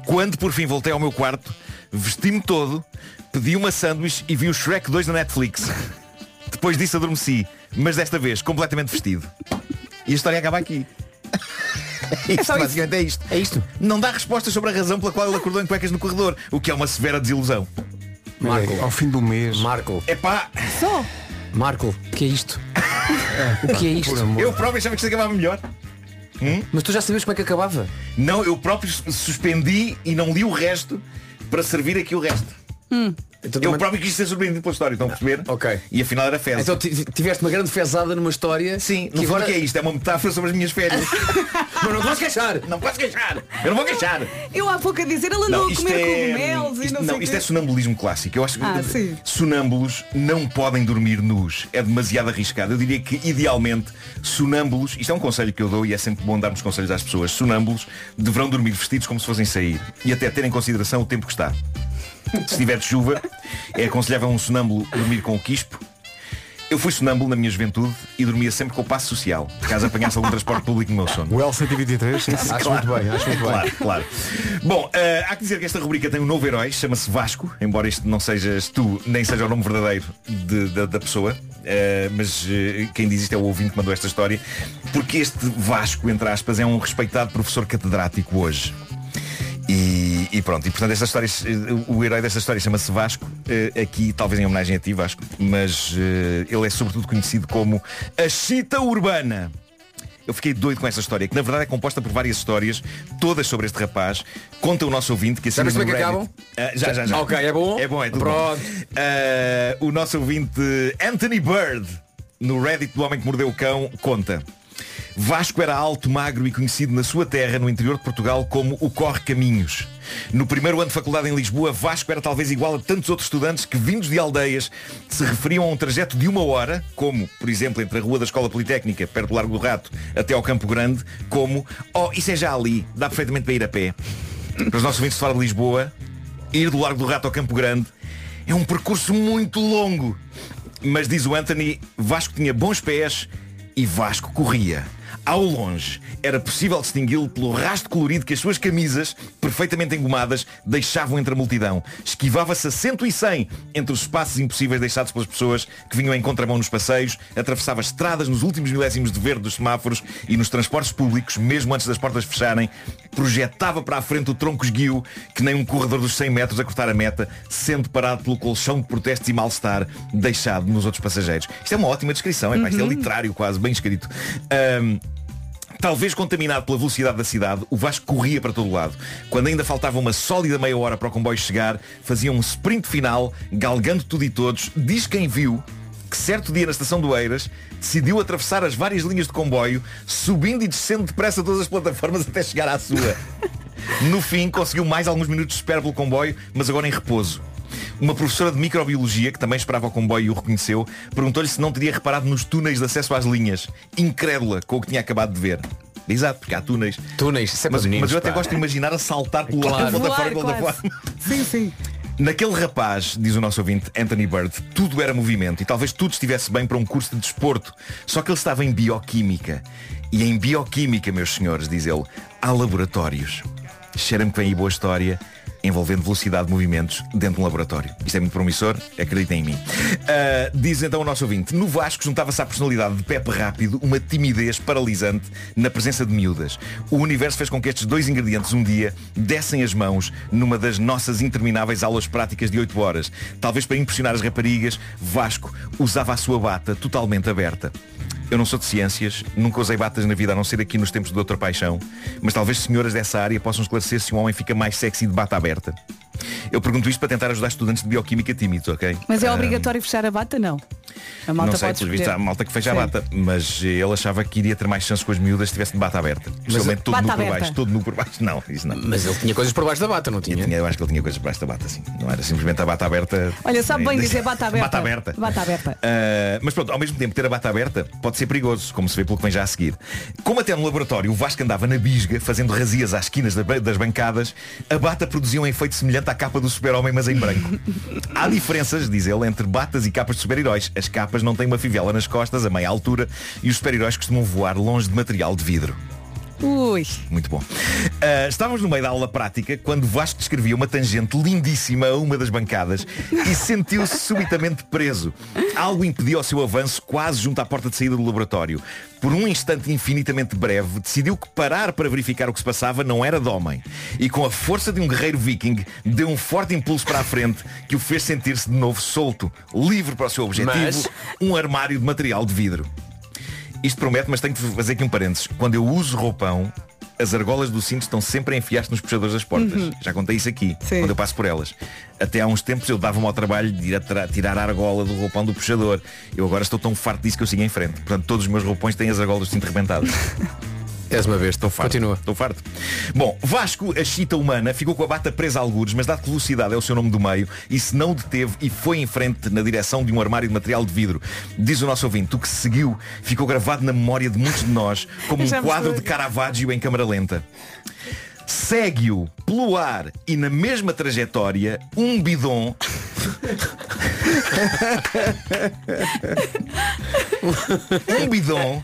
Quando por fim voltei ao meu quarto, vesti-me todo, pedi uma sanduíche e vi o Shrek 2 na Netflix. Depois disso adormeci, mas desta vez completamente vestido. E a história acaba aqui. Isto, basicamente é isto. É isto. Não dá respostas sobre a razão pela qual ele acordou em cuecas no corredor, o que é uma severa desilusão. Marco. Ao fim do mês. Marco. Epá, Só. Marco, o que é isto? o que é isto? Eu próprio achava que isto acabava melhor. Hum? Mas tu já sabias como é que acabava? Não, eu próprio suspendi e não li o resto para servir aqui o resto. Eu próprio quis ser surpreendido pela história, estão a perceber? Ok. E afinal era fezes. Então ti- tiveste uma grande fezada numa história. Sim, que no agora que é isto, é uma metáfora sobre as minhas férias. Mas não posso queixar. Não posso queixar. Eu não vou queixar. Eu há pouco a dizer, ele andou a comer cogumelos e não, não, sei isto quê. é sonambulismo clássico. Eu acho que Ah, sim. sonâmbulos não podem dormir nus. É demasiado arriscado. Eu diria que idealmente sonâmbulos, isto é um conselho que eu dou e é sempre bom darmos conselhos às pessoas, sonâmbulos deverão dormir vestidos como se fossem sair e até ter em consideração o tempo que está. Se tiver de chuva, é aconselhável um sonâmbulo dormir com o quispo. Eu fui sonâmbulo na minha juventude e dormia sempre com o passo social, caso apanhasse algum transporte público no meu sono. O L123, sim. Acho muito bem, acho muito bem. Claro, claro. Bom, eh, há que dizer que esta rubrica tem um novo herói, chama-se Vasco, embora este não sejas tu, nem seja o nome verdadeiro de- da- da pessoa. eh, mas eh, quem diz isto é o ouvinte que mandou esta história, porque este Vasco, entre aspas, é um respeitado professor catedrático hoje. E, e pronto, e portanto esta história, eh, o herói desta história chama-se Vasco, eh, aqui talvez em homenagem a ti Vasco, mas eh, ele é sobretudo conhecido como a Chita Urbana. Eu fiquei doido com esta história, que na verdade é composta por várias histórias, todas sobre este rapaz. Conta o nosso ouvinte que Já percebeu no que acabam? Ah, já, já, já. Ok, é bom? É bom, é tudo Pronto. bom. Ah, o nosso ouvinte Anthony Bird, no Reddit do Homem que Mordeu o Cão, conta. Vasco era alto, magro e conhecido na sua terra, no interior de Portugal, como o Corre Caminhos. No primeiro ano de faculdade em Lisboa, Vasco era talvez igual a tantos outros estudantes que, vindos de aldeias, se referiam a um trajeto de uma hora, como, por exemplo, entre a Rua da Escola Politécnica, perto do Largo do Rato, até ao Campo Grande, como, oh, isso é já ali, dá perfeitamente para ir a pé. Para os nossos ouvintes de fora de Lisboa, ir do Largo do Rato ao Campo Grande é um percurso muito longo. Mas diz o Anthony, Vasco tinha bons pés e Vasco corria. Ao longe, era possível distingui-lo pelo rastro colorido que as suas camisas, perfeitamente engomadas, deixavam entre a multidão. Esquivava-se a cento e cem entre os espaços impossíveis deixados pelas pessoas que vinham em contramão nos passeios, atravessava estradas nos últimos milésimos de verde dos semáforos e nos transportes públicos, mesmo antes das portas fecharem, projetava para a frente o tronco esguio que nem um corredor dos 100 metros a cortar a meta, sendo parado pelo colchão de protestos e mal-estar deixado nos outros passageiros. Isto é uma ótima descrição, é, pá, isto é literário quase, bem escrito. Ahm, Talvez contaminado pela velocidade da cidade, o Vasco corria para todo lado. Quando ainda faltava uma sólida meia hora para o comboio chegar, fazia um sprint final, galgando tudo e todos. Diz quem viu que certo dia na estação do Eiras decidiu atravessar as várias linhas de comboio, subindo e descendo depressa todas as plataformas até chegar à sua. No fim, conseguiu mais alguns minutos de espera pelo comboio, mas agora em repouso. Uma professora de microbiologia, que também esperava o comboio e o reconheceu, perguntou-lhe se não teria reparado nos túneis de acesso às linhas, incrédula com o que tinha acabado de ver. Exato, porque há túneis. Túneis, isso é Mas, meninos, mas eu até pá. gosto de imaginar a saltar pelo lado da plataforma. Sim, sim. Naquele rapaz, diz o nosso ouvinte, Anthony Bird, tudo era movimento e talvez tudo estivesse bem para um curso de desporto. Só que ele estava em bioquímica. E em bioquímica, meus senhores, diz ele, há laboratórios. Cheira-me que vem aí boa história envolvendo velocidade de movimentos dentro de um laboratório. Isto é muito promissor, acreditem em mim. Ah, diz então o nosso ouvinte, no Vasco juntava-se à personalidade de Pepe Rápido uma timidez paralisante na presença de miúdas. O universo fez com que estes dois ingredientes um dia dessem as mãos numa das nossas intermináveis aulas práticas de 8 horas. Talvez para impressionar as raparigas, Vasco usava a sua bata totalmente aberta. Eu não sou de ciências, nunca usei batas na vida a não ser aqui nos tempos de outra paixão, mas talvez senhoras dessa área possam esclarecer se um homem fica mais sexy de bata aberta. Eu pergunto isto para tentar ajudar estudantes de bioquímica tímidos, ok? Mas é Ah, obrigatório fechar a bata? Não. A malta não sei, pode há escolher. malta que fecha Sim. a bata, mas ele achava que iria ter mais chance com as miúdas se estivesse de bata aberta. Especialmente todo nu por baixo, todo nu por baixo. Não, isso não. Mas ele tinha coisas por baixo da bata, não tinha? Eu, tinha- eu acho que ele tinha coisas por baixo da bata, sim. Não era simplesmente a bata aberta. Olha, sabe bem dizer bata aberta. Bata aberta. Bata aberta. Uh, mas pronto, ao mesmo tempo ter a bata aberta pode ser perigoso, como se vê pelo que vem já a seguir. Como até no laboratório o Vasco andava na bisga, fazendo razias às esquinas das bancadas, a bata produzia um efeito semelhante à capa do super-homem, mas em branco. Há diferenças, diz ele, entre batas e capas de super-heróis. As capas não têm uma fivela nas costas, a meia altura, e os super-heróis costumam voar longe de material de vidro. Ui. Muito bom. Ah, estávamos no meio da aula prática quando Vasco descrevia uma tangente lindíssima a uma das bancadas e sentiu-se subitamente preso. Algo impediu o seu avanço quase junto à porta de saída do laboratório. Por um instante infinitamente breve, decidiu que parar para verificar o que se passava não era de homem. E com a força de um guerreiro viking, deu um forte impulso para a frente que o fez sentir-se de novo solto, livre para o seu objetivo, Mas- um armário de material de vidro. Isto promete, mas tenho que fazer aqui um parênteses. Quando eu uso roupão, as argolas do cinto estão sempre a enfiar-se nos puxadores das portas. Uhum. Já contei isso aqui, Sim. quando eu passo por elas. Até há uns tempos eu dava-me ao trabalho de ir a tirar a argola do roupão do puxador. Eu agora estou tão farto disso que eu sigo em frente. Portanto, todos os meus roupões têm as argolas do cinto rebentadas. És uma vez, Estou farto. Continua. Estou farto. Bom, Vasco, a chita humana, ficou com a bata presa a algures, mas dado que velocidade é o seu nome do meio, e se não o deteve e foi em frente na direção de um armário de material de vidro. Diz o nosso ouvinte, o que se seguiu ficou gravado na memória de muitos de nós como um quadro de Caravaggio em câmara lenta. Segue-o pelo ar e na mesma trajetória um bidon um bidon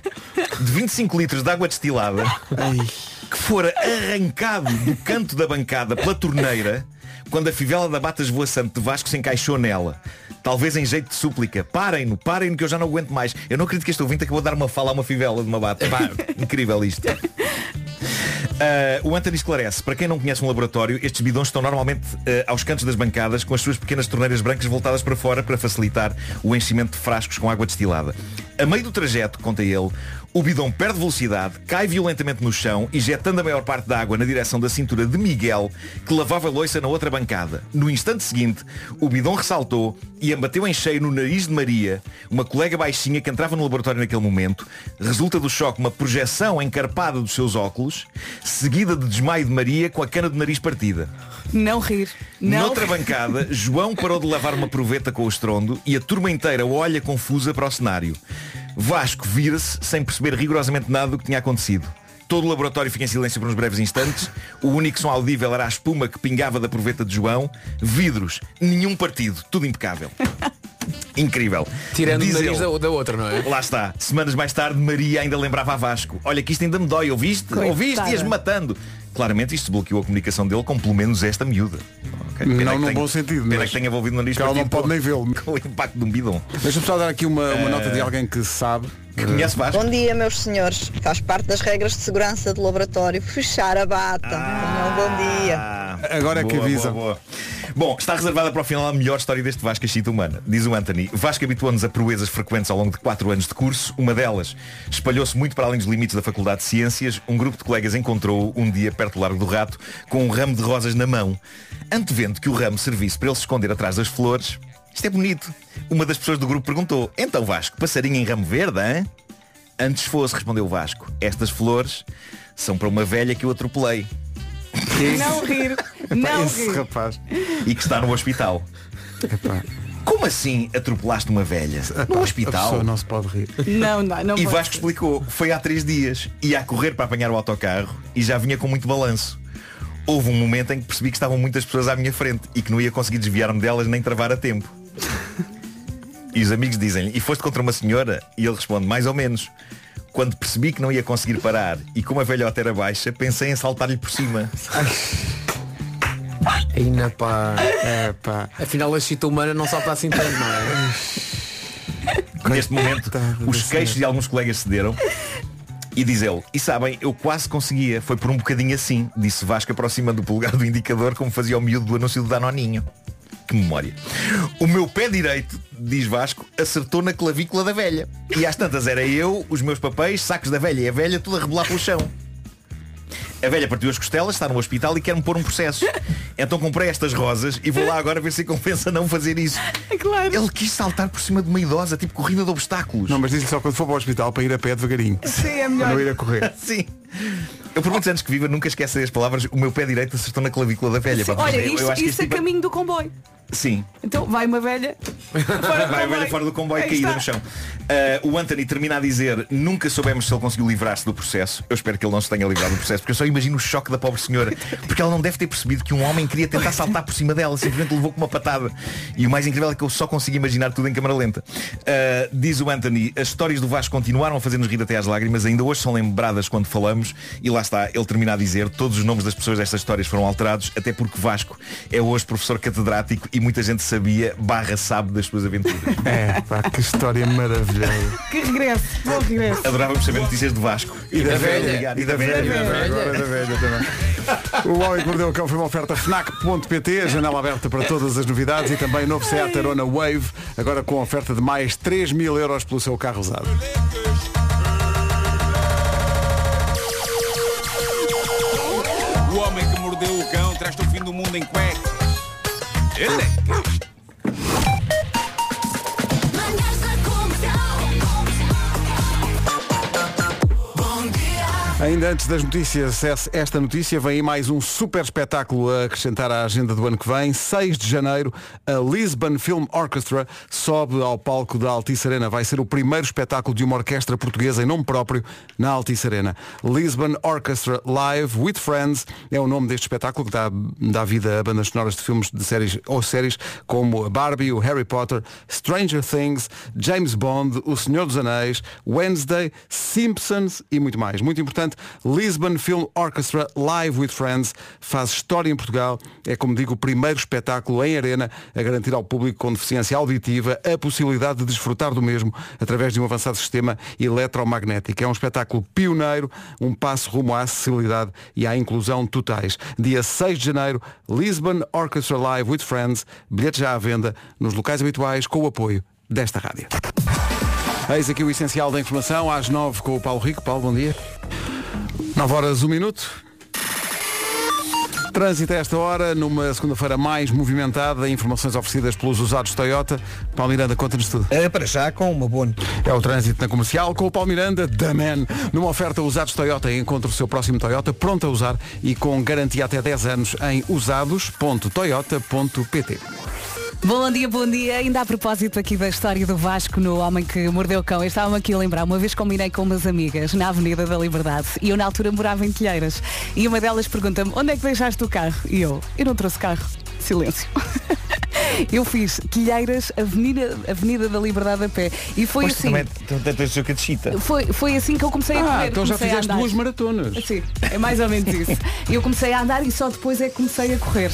de 25 litros de água destilada que fora arrancado do canto da bancada pela torneira quando a fivela da bata esvoaçante de Vasco se encaixou nela. Talvez em jeito de súplica. Parem-no, parem-no que eu já não aguento mais. Eu não acredito que este ouvinte acabou de dar uma fala a uma fivela de uma bata. Pá, incrível isto. Uh, o Anthony esclarece, para quem não conhece um laboratório, estes bidões estão normalmente uh, aos cantos das bancadas com as suas pequenas torneiras brancas voltadas para fora para facilitar o enchimento de frascos com água destilada. A meio do trajeto, conta ele, o bidão perde velocidade, cai violentamente no chão, injetando a maior parte da água na direção da cintura de Miguel, que lavava a loiça na outra bancada. No instante seguinte, o bidão ressaltou e embateu em cheio no nariz de Maria, uma colega baixinha que entrava no laboratório naquele momento. Resulta do choque uma projeção encarpada dos seus óculos, seguida de desmaio de Maria com a cana do nariz partida. Não rir. Não Noutra bancada, João parou de lavar uma proveta com o estrondo e a turma inteira olha confusa para o cenário. Vasco vira-se sem perceber rigorosamente nada do que tinha acontecido. Todo o laboratório fica em silêncio por uns breves instantes. O único som audível era a espuma que pingava da proveta de João. Vidros, nenhum partido, tudo impecável. Incrível. Tirando Diz o nariz ele. da, da outra, não é? Lá está. Semanas mais tarde, Maria ainda lembrava a Vasco. Olha que isto ainda me dói, ouviste? Coitada. Ouviste? Ias-me matando. Claramente isto bloqueou a comunicação dele com pelo menos esta miúda. Ok, pena Não que num tenha- bom sentido, Pena mas que tenha envolvido no nariz que ela não pode nem vê-lo. Com o impacto de um bidon. Deixa-me só dar aqui uma, uma nota de alguém que sabe. Que conhece Vasco? Bom dia, meus senhores. Faz parte das regras de segurança do laboratório fechar a bata. Tenham um bom dia. Ah, Agora é que boa, avisa. boa, boa. Bom, está reservada para o final a melhor história deste Vasco Chita humana. Diz o Anthony, Vasco habituou-nos a proezas frequentes ao longo de quatro anos de curso. Uma delas espalhou-se muito para além dos limites da Faculdade de Ciências. Um grupo de colegas encontrou-o um dia perto do Largo do Rato com um ramo de rosas na mão. Antevendo que o ramo servisse para ele se esconder atrás das flores. Isto é bonito. Uma das pessoas do grupo perguntou, então Vasco, passarinho em ramo verde, hein? Antes fosse, respondeu o Vasco. Estas flores são para uma velha que eu atropelei. Não rir. Não Esse rir. rapaz. e que está no hospital. Epá, Como assim atropelaste uma velha? No a hospital? pessoa não se pode rir. Não, não, não E pode Vasco ser. explicou, foi há três dias, ia a correr para apanhar o autocarro e já vinha com muito balanço. Houve um momento em que percebi que estavam muitas pessoas à minha frente e que não ia conseguir desviar-me delas nem travar a tempo. E os amigos dizem-lhe, e foste contra uma senhora? E ele responde, mais ou menos. Quando percebi que não ia conseguir parar e como a velhota era baixa, pensei em saltar-lhe por cima. Ainda pá. É pá. Afinal a chita humana não salta assim tanto, não é? Neste momento, os queixos de alguns colegas cederam. E diz ele, e sabem, eu quase conseguia, foi por um bocadinho assim, disse Vasco aproximando o polegar do indicador como fazia o miúdo do anúncio do Danoninho. Que memória. O meu pé direito, diz Vasco, acertou na clavícula da velha. E às tantas era eu, os meus papéis, sacos da velha e a velha tudo a rebolar pelo chão. A velha partiu as costelas, está no hospital e quer-me pôr um processo. Então comprei estas rosas e vou lá agora ver se compensa não fazer isso. Claro. Ele quis saltar por cima de uma idosa, tipo corrida de obstáculos. Não, mas diz-lhe só quando for para o hospital para ir a pé devagarinho. Sim, é Para melhor. não ir a correr. Sim. Eu por muitos anos que viva nunca esqueci as palavras o meu pé direito acertou na clavícula da velha. pá, Olha, eu- eu isto, isto é tipo- caminho do comboio. Sim. Então vai uma velha. Vai a velha fora do comboio Aí caída está. no chão. Ah, o Anthony termina a dizer Nunca soubemos se ele conseguiu livrar-se do processo Eu espero que ele não se tenha livrado do processo Porque eu só imagino o choque da pobre senhora Porque ela não deve ter percebido que um homem queria tentar saltar por cima dela Simplesmente levou com uma patada E o mais incrível é que eu só consigo imaginar tudo em câmara lenta Ah, Diz o Anthony As histórias do Vasco continuaram a fazer-nos rir até às lágrimas Ainda hoje são lembradas quando falamos E lá está, ele termina a dizer Todos os nomes das pessoas destas histórias foram alterados Até porque Vasco é hoje professor catedrático E muita gente sabia, barra sabe das suas aventuras É, pá, que história maravilhosa. Que regresso, bom regresso. Adorávamos saber notícias do Vasco. E da velha. Obrigado. E da velha. Agora da velha também. O Homem que Mordeu o Cão foi uma oferta FNAC.pt, janela aberta para todas as novidades e também novo Seat Arona Wave, agora com oferta de mais 3 mil euros pelo seu carro usado. O homem que mordeu o cão traz-te o fim do mundo em cuecas. Elecas. Ainda antes das notícias, esta notícia vem aí mais um super espetáculo a acrescentar à agenda do ano que vem. 6 de janeiro, a Lisbon Film Orchestra sobe ao palco da Altice Arena. Vai ser o primeiro espetáculo de uma orquestra portuguesa em nome próprio na Altice Arena. Lisbon Orchestra Live with Friends é o nome deste espetáculo que dá, dá vida a bandas sonoras de filmes de séries ou séries como Barbie, o Harry Potter, Stranger Things, James Bond, O Senhor dos Anéis, Wednesday, Simpsons e muito mais. Muito importante, Lisbon Film Orchestra Live with Friends faz história em Portugal. É, como digo, o primeiro espetáculo em arena a garantir ao público com deficiência auditiva a possibilidade de desfrutar do mesmo através de um avançado sistema eletromagnético. É um espetáculo pioneiro, um passo rumo à acessibilidade e à inclusão totais. Dia 6 de janeiro, Lisbon Orchestra Live with Friends, bilhetes já à venda nos locais habituais com o apoio desta rádio. Eis aqui o essencial da informação, às 9 com o Paulo Rico. Paulo, bom dia. 9 horas, 1 minuto. Trânsito a esta hora, numa segunda-feira mais movimentada, informações oferecidas pelos usados Toyota. Paulo Miranda, conta-nos tudo. É, para já com uma boa É o trânsito na comercial com o Paulo Miranda, da Man. Numa oferta usados Toyota, encontra o seu próximo Toyota pronto a usar e com garantia até 10 anos em usados.toyota.pt. Bom dia, bom dia. Ainda a propósito aqui da história do Vasco no Homem que Mordeu o Cão, estava-me aqui a lembrar, uma vez combinei com umas amigas na Avenida da Liberdade e eu na altura morava em Telheiras e uma delas pergunta-me onde é que deixaste o carro? E eu, eu não trouxe carro. Silêncio. Eu fiz Telheiras, Avenida, Avenida da Liberdade a pé. E foi Pois, assim. também também cadecita. Foi, foi assim que eu comecei a Ah, correr. então já fizeste andar. duas maratonas. Sim, é mais ou menos isso. Eu comecei a andar e só depois é que comecei a correr.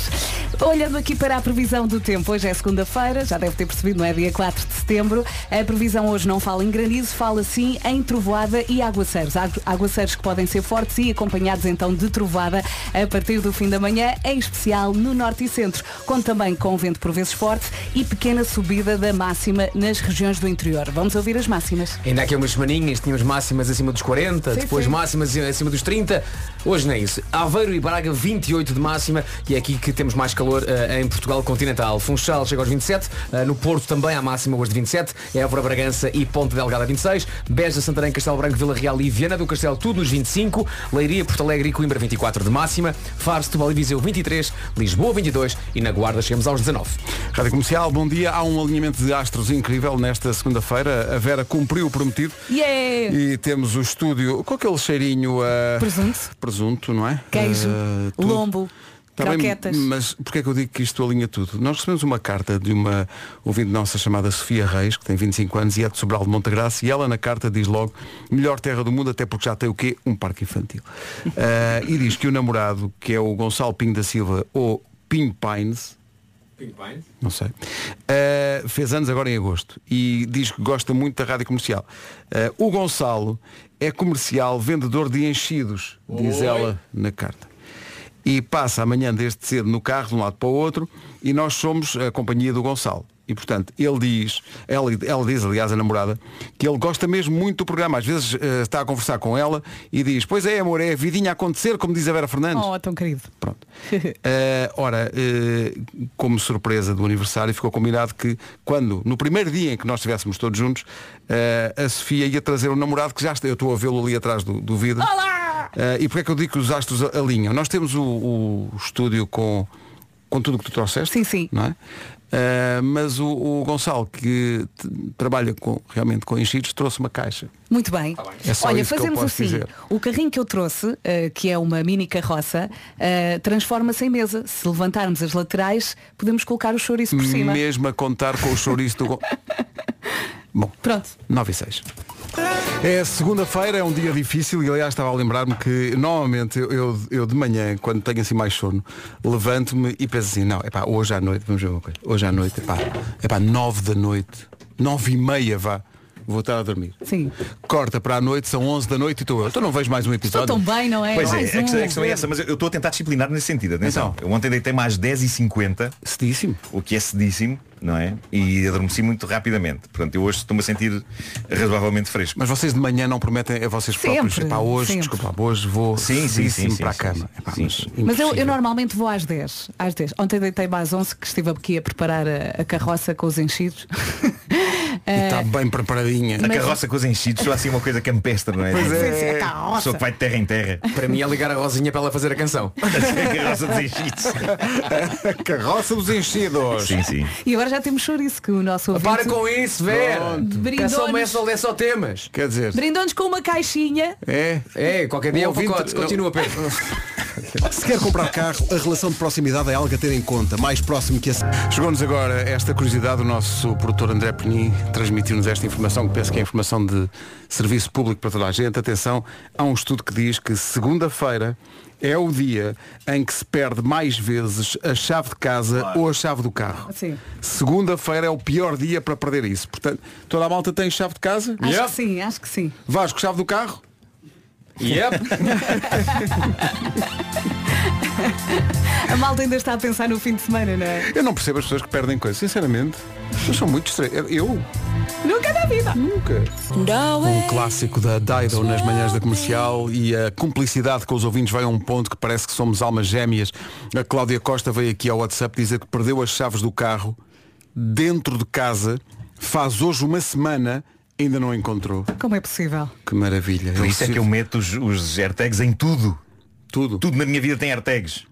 Olhando aqui para a previsão do tempo, hoje é segunda-feira, já deve ter percebido, não é? Dia 4 de setembro. A previsão hoje não fala em granizo, fala sim em trovoada e aguaceiros. Agu- Aguaceiros que podem ser fortes e acompanhados então de trovoada a partir do fim da manhã, em especial no norte e centro. Conto também com vento por vezes forte e pequena subida da máxima nas regiões do interior. Vamos ouvir as máximas. Ainda há aqui umas semaninhas, tínhamos máximas acima dos 40, Sim, depois sim. máximas acima dos 30. Hoje não é isso. Aveiro e Braga 28 de máxima e é aqui que temos mais calor eh, em Portugal continental. Funchal chega aos 27, eh, no Porto também há máxima hoje de 27, Évora, Bragança e Ponte Delgada 26, Beja, Santarém, Castelo Branco, Vila Real e Viana do Castelo tudo nos 25, Leiria, Porto Alegre e Coimbra 24 de máxima, Faro, Setúbal e Viseu 23, Lisboa 22 e na Guarda chegamos aos 19. Rádio Comercial, bom dia. Há um alinhamento de astros incrível nesta segunda-feira. A Vera cumpriu o prometido. Yeah! E temos o estúdio com aquele cheirinho a. Presunto. Presunto, não é? Queijo, tudo. lombo, Tá croquetas. mas porquê é que eu digo que isto alinha tudo? Nós recebemos uma carta de uma ouvinte nossa chamada Sofia Reis, que tem 25 anos e é de Sobral de Montegraça, e ela na carta diz logo, melhor terra do mundo, até porque já tem o quê? Um parque infantil. Ah, e diz que o namorado, que é o Gonçalo Pinho da Silva, ou Pinho Pines, não sei. Uh, fez anos agora em agosto e diz que gosta muito da rádio comercial. Uh, o Gonçalo é comercial vendedor de enchidos, diz Oi. ela na carta. E passa amanhã desde cedo no carro de um lado para o outro e nós somos a companhia do Gonçalo. E portanto, ele diz, ela, ela diz, aliás, a namorada, que ele gosta mesmo muito do programa. Às vezes uh, está a conversar com ela e diz, pois é amor, é a vidinha a acontecer, como diz a Vera Fernandes. Oh, tão querido. Pronto. Eh, ora, eh, como surpresa do aniversário, ficou combinado que quando, no primeiro dia em que nós estivéssemos todos juntos, eh, a Sofia ia trazer um namorado que já está, eu estou a vê-lo ali atrás do, do vidro. Olá! Eh, e porquê é que eu digo que os astros alinham? Nós temos o, o estúdio com, com tudo o que tu trouxeste. Sim, sim. Não é? Ah, mas o, o Gonçalo, que trabalha com, realmente com enchidos, trouxe uma caixa. Muito bem. É só Olha, isso que eu fazemos assim. dizer. O carrinho que eu trouxe, eh, que é uma mini carroça, eh, transforma-se em mesa. Se levantarmos as laterais, podemos colocar o chouriço por cima. Mesmo a contar com o chouriço do Bom, Pronto. 9 e 6. É segunda-feira, é um dia difícil e aliás estava a lembrar-me que normalmente eu, eu, eu de manhã, quando tenho assim mais sono, levanto-me e penso assim, não, é pá, hoje à noite, vamos ver uma coisa, hoje à noite, é pá, é pá, 9 da noite, 9 e meia vá, vou estar a dormir. Sim. Corta para a noite, são 11 da noite e estou eu. Então não vejo mais um Estou episódio. tão bem, não é? Pois é, a Mais questão, um. a questão é essa, mas eu estou a tentar disciplinar nesse sentido, atenção. Eu ontem deitei-me às 10h50. Cedíssimo. O que é cedíssimo, não é? E adormeci muito rapidamente. Portanto, eu hoje estou-me a sentir razoavelmente fresco. Mas vocês de manhã não prometem a vocês próprios, Sempre, epá, hoje, sempre. desculpa, hoje vou Sim, sim, cedíssimo sim, sim, para a sim, cama. Epá, mas Mas eu, eu normalmente vou às 10. Às 10. Ontem deitei-me às 11 que estive aqui a preparar a, a carroça com os enchidos. E está bem preparadinha. A carroça com os enchidos só assim uma coisa campestre, não é? Pois é. Sim, a. Pessoa que vai de terra em terra. Para mim é ligar a Rosinha para ela fazer a canção. a carroça dos enchidos. Carroça dos enchidos. Sim, sim. E agora já temos chouriço que o nosso ouvinte Para com isso, Vera. Brindou-nos. Canção Messel é só temas. Quer dizer, brindou-nos com uma caixinha. é. É, qualquer dia é o ouvinte- pacote. Continua, Pedro. Se quer comprar carro, a relação de proximidade é algo a ter em conta. Mais próximo que a... Chegou-nos agora esta curiosidade, o nosso produtor André Penin transmitiu-nos esta informação, que penso que é informação de serviço público para toda a gente. Atenção, há um estudo que diz que segunda-feira é o dia em que se perde mais vezes a chave de casa ou a chave do carro. Sim. Segunda-feira é o pior dia para perder isso. Portanto, toda a malta tem chave de casa? Acho que sim, acho que sim. Vasco, chave do carro? Yep. A malta ainda está a pensar no fim de semana, não é? Eu não percebo as pessoas que perdem coisas, sinceramente. Eu sou muito estranho. Eu Nunca na vida. nunca. Um clássico da Dido nas manhãs da comercial e a cumplicidade com os ouvintes vai a um ponto que parece que somos almas gêmeas. A Cláudia Costa veio aqui ao WhatsApp dizer que perdeu as chaves do carro dentro de casa, faz hoje uma semana, ainda não encontrou. Como é possível? Que maravilha. Por isso é que eu meto os, os AirTags em tudo. Tudo. Tudo na minha vida tem AirTags.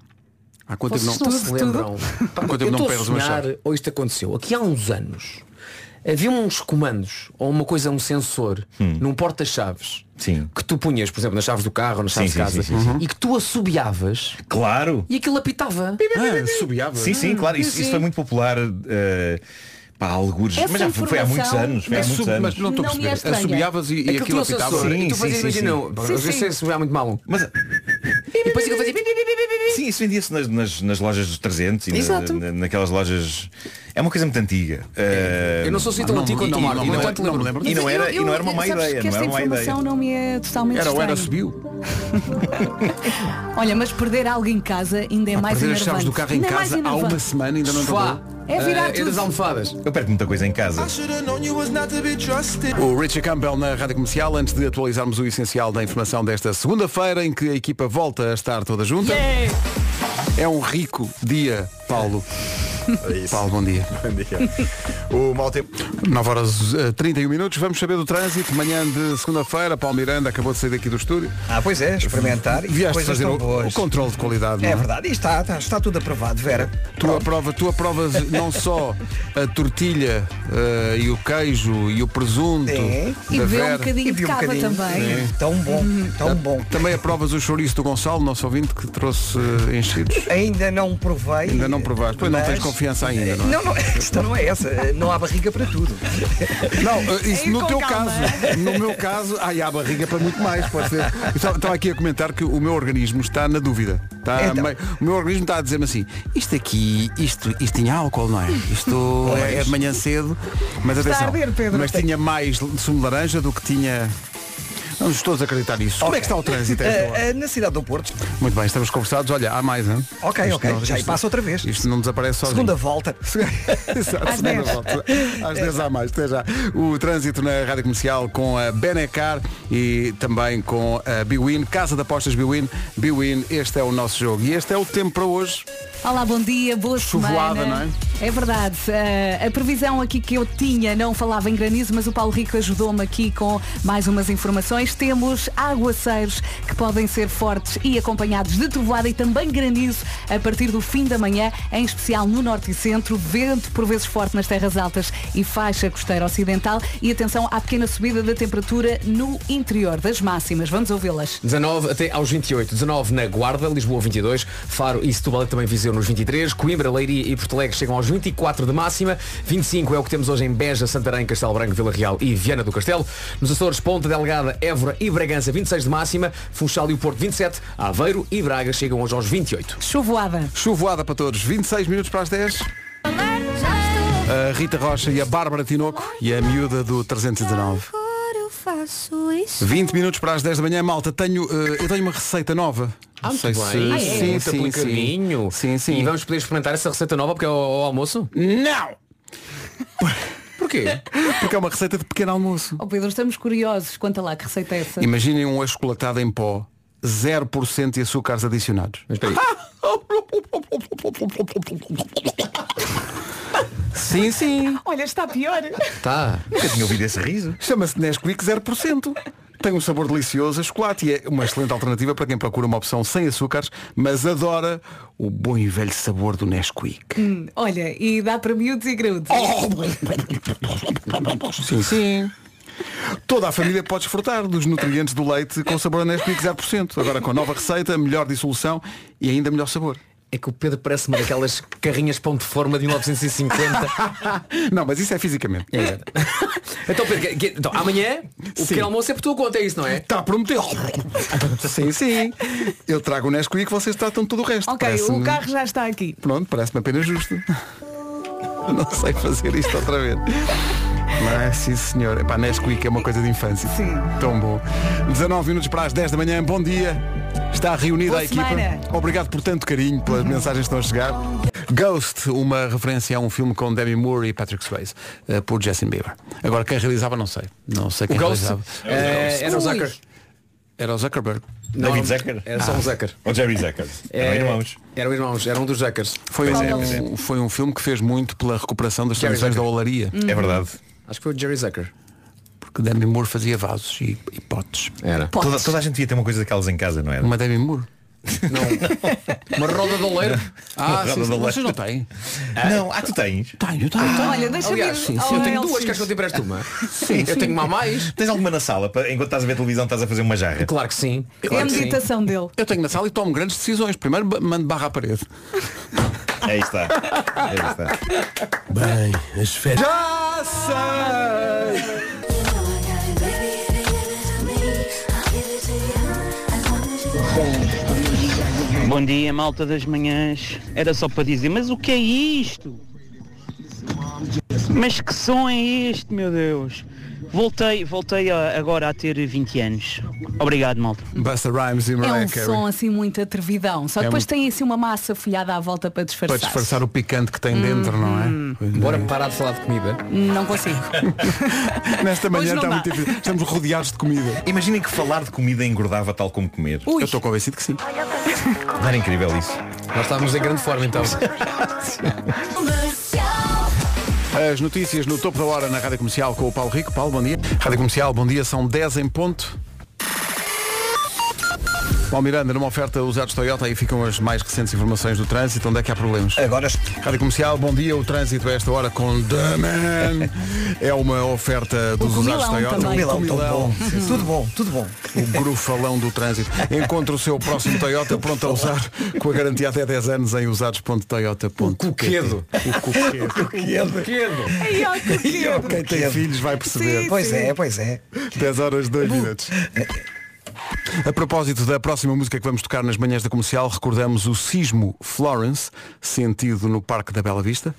Há quanto tempo não, não se lembram? Há quanto eu tempo não perdes uma chave? ou isto aconteceu, aqui há uns anos, havia uns comandos, ou uma coisa, um sensor, num porta-chaves, Hum. Sim. que tu punhas, por exemplo, nas chaves do carro, nas Sim, chaves de sim, casa, sim, sim, sim. e que tu assobiavas Claro. e aquilo apitava. Ah, subiava. Sim, sim, claro. Isso, isso foi muito popular. eh, Pá, algures. Essa Mas já foi, foi há muitos anos. Foi há muitos sub- mas anos. não estou a é perceber. Assobiavas e, e Aquilo aquilo apitava. Sim, e tu sim, fazias, sim, imagina, sim. Sim, sim. isso é muito mal. Mas E depois aquilo fazia... sim, isso vendia-se nas, nas, nas lojas dos 300 e na- na- naquelas lojas. É uma coisa muito antiga. Eh, Eu não sou assim tão não, antigo quanto o Marco, não, e não. E era, Eu- e não era uma eu- má ideia. que Não esta era uma má informação ideia. não me é totalmente Era ou era subiu. Olha, mas perder algo em casa ainda é Ah, mais perder as enervante. chaves do carro em Ainda é casa há enervante. uma semana ainda não Sofá. Encontrou. É virar Eh, tudo. das almofadas. Eu perco muita coisa em casa. O Richie Campbell na Rádio Comercial, antes de atualizarmos o essencial da informação desta segunda-feira, em que a equipa volta a estar toda junta. É um rico dia, Paulo. Paulo, bom dia. O mau tempo. 9 horas eh, 31 minutos. Vamos saber do trânsito. Manhã de segunda-feira, Paulo Miranda acabou de sair daqui do estúdio. Ah, pois é, experimentar e Vieste coisas fazer tão o, boas. o controle de qualidade. É não verdade, e está, está, está tudo aprovado, Vera. Tu, aprova, tu aprovas não só a tortilha eh, e o queijo e o presunto É. E bebeu um bocadinho E de um cava bocadinho. também. É. Tão bom, tão bom. Também aprovas o chouriço do Gonçalo, nosso ouvinte, que trouxe eh, enchidos. Ainda não provei. Ainda não provaste. Pois não tens confiança ainda, não é? Não, não, a questão não é essa. Não há barriga para tudo. Não, eh, isso no teu calma. caso. No meu caso, ai, há barriga para muito mais. Pode ser. Estava- aqui a comentar que o meu organismo está na dúvida. Está Então. meio- o meu organismo está a dizer-me assim, isto aqui, isto, isto tinha álcool, não é? Isto é, é de manhã cedo, mas Está a atenção. arder, Pedro. Mas tinha mais sumo de laranja do que tinha. Vamos todos acreditar nisso. Como é que está o trânsito a esta hora? Ah, ah, na cidade do Porto. Muito bem, estamos conversados. Olha, há mais, hein? Ok, Isto ok. não- Já aí isto- passa outra vez. Isto não desaparece sozinho. Segunda volta. Exato, Às segunda 10. volta. Às 10 há mais, até já. O trânsito na Rádio Comercial com a Benecar e também com a Biwin, Casa de Apostas Biwin. Biwin, este é o nosso jogo. E este é o tempo para hoje. Olá, bom dia, boa Chuvoada, semana. não é? É verdade. Eh, a previsão aqui que eu tinha não falava em granizo, mas o Paulo Rico ajudou-me aqui com mais umas informações. Temos aguaceiros que podem ser fortes e acompanhados de trovoada e também granizo a partir do fim da manhã, em especial no norte e centro. Vento por vezes forte nas terras altas e faixa costeira ocidental. E atenção à pequena subida da temperatura no interior das máximas. Vamos ouvi-las. 19 até aos 28. 19 na Guarda, Lisboa 22, Faro e Setúbal e também Viseu nos 23, Coimbra, Leiria e Porto Alegre chegam aos 24 de máxima, 25 é o que temos hoje em Beja, Santarém, Castelo Branco, Vila Real e Viana do Castelo. Nos Açores, Ponta Delgada, Évora e Bragança 26 de máxima, Funchal e o Porto 27, Aveiro e Braga chegam hoje aos 28. Chuvoada. Chuvoada para todos. 26 minutos para as 10. A Rita Rocha e a Bárbara Tinoco e a miúda do 319. 20 minutos para as 10 da manhã, malta. Tenho, eh, eu tenho uma receita nova. Ah, Não muito bem. Ah, é? sim, Muito sim, aplicadinho. sim, sim. E vamos poder experimentar essa receita nova porque é ao, ao almoço? Não! Porquê? Porque é uma receita de pequeno almoço. Oh Pedro, estamos curiosos. Conta lá que receita é essa. Imaginem um achocolatado em pó, 0% de açúcares adicionados. Mas espera Sim, sim. Olha, está pior. Tá. Nunca tinha ouvido esse riso. Chama-se Nesquik 0%. Tem um sabor delicioso a chocolate e é uma excelente alternativa para quem procura uma opção sem açúcares, mas adora o bom e velho sabor do Nesquik. Hum, olha, e dá para miúdos e graúdos. Sim, sim. Toda a família pode desfrutar dos nutrientes do leite com sabor Nesquik 0%. Agora com a nova receita, melhor dissolução e ainda melhor sabor. É que o Pedro parece-me daquelas carrinhas pão de forma de 1950. Não, mas isso é fisicamente. É. então, Pedro, que- que- então, amanhã o Sim. pequeno almoço é por tua conta, é isso, não é? Está prometido. Sim, sim. Eu trago o Nesquik, vocês tratam tudo o resto. Ok, o carro já está aqui. Pronto, parece-me apenas justo. Não sei fazer isto outra vez. Mas sim senhor. Epá, Nesquik é uma coisa de infância. Sim. Tão bom. 19 minutos para as 10 da manhã. Bom dia. Está reunida Boa a equipa. semana. Obrigado por tanto carinho, pelas mensagens que estão a chegar. Ghost, uma referência a um filme com Demi Moore e Patrick Swayze, eh, por Justin Bieber. Agora quem realizava não sei. Não sei quem O Ghost realizava. é, era o Zucker. Era o Zuckerberg. David Zucker? Era só um Zucker. Ou Jerry Zucker? Eram É, irmãos. Eram irmãos, era um dos Zuckers. Foi é, um, pois é. foi um filme que fez muito pela recuperação das tradições da olaria. É verdade. Acho que foi o Jerry Zucker. Porque Demi Moore fazia vasos e, e potes. Era. Toda, toda a gente devia ter uma coisa daquelas em casa, não era? Uma Demi Moore. Uma roda de oleiro. Ah, Roda sim, de sim. Vocês não têm? Não, ah, tu tens? Tenho, tenho. Olha, deixa Aliás, ver. sim, sim, eu tenho duas, queres que eu te empreste uma? Sim, Eu tenho uma a mais. Tens alguma na sala, para, enquanto estás a ver televisão estás a fazer uma jarra? Claro que sim. É a Claro que sim. meditação dele. Eu tenho na sala e tomo grandes decisões. Primeiro mando barra à parede. Aí está. Aí está. Bem, as férias. Já sei! Bom dia, malta das manhãs. Era só para dizer, mas o que é isto? Mas que som é este, meu Deus? Voltei, voltei a- agora a ter 20 anos. Obrigado, malta. Busta Rhymes e É Mariah um Carey. som assim muito atrevidão. Só É depois muito- tem assim uma massa folhada à volta para disfarçar. Para disfarçar o picante que tem dentro, não é? É. Bora parar de falar de comida. Não consigo. Nesta manhã está dá. muito difícil. Estamos rodeados de comida. Imaginem que falar de comida engordava tal como comer. Ui. Eu estou convencido que sim. Não era incrível isso. Nós estávamos em grande forma então. As notícias no topo da hora na Rádio Comercial com o Paulo Rico. Paulo, bom dia. Rádio Comercial, bom dia. São 10 em ponto. Paulo Miranda, numa oferta usados Toyota, aí ficam as mais recentes informações do trânsito, onde é que há problemas? Agora Rádio Comercial, bom dia, o trânsito a esta hora com The Man. É uma oferta dos O usados Toyota. também. O Milão, tão comilão. bom. Tudo bom, tudo bom. O grufalão do trânsito. Encontre o seu próximo Toyota pronto a usar com a garantia até 10 anos em usados.toyota.pt. O coquedo. O coquedo. Coquedo. Ai, ó, querido. Quem tem filhos vai perceber. Sim. Pois é, pois é. 10 horas 2 minutos. A propósito da próxima música que vamos tocar nas manhãs da comercial, recordamos o Sismo Florence, sentido no Parque da Bela Vista.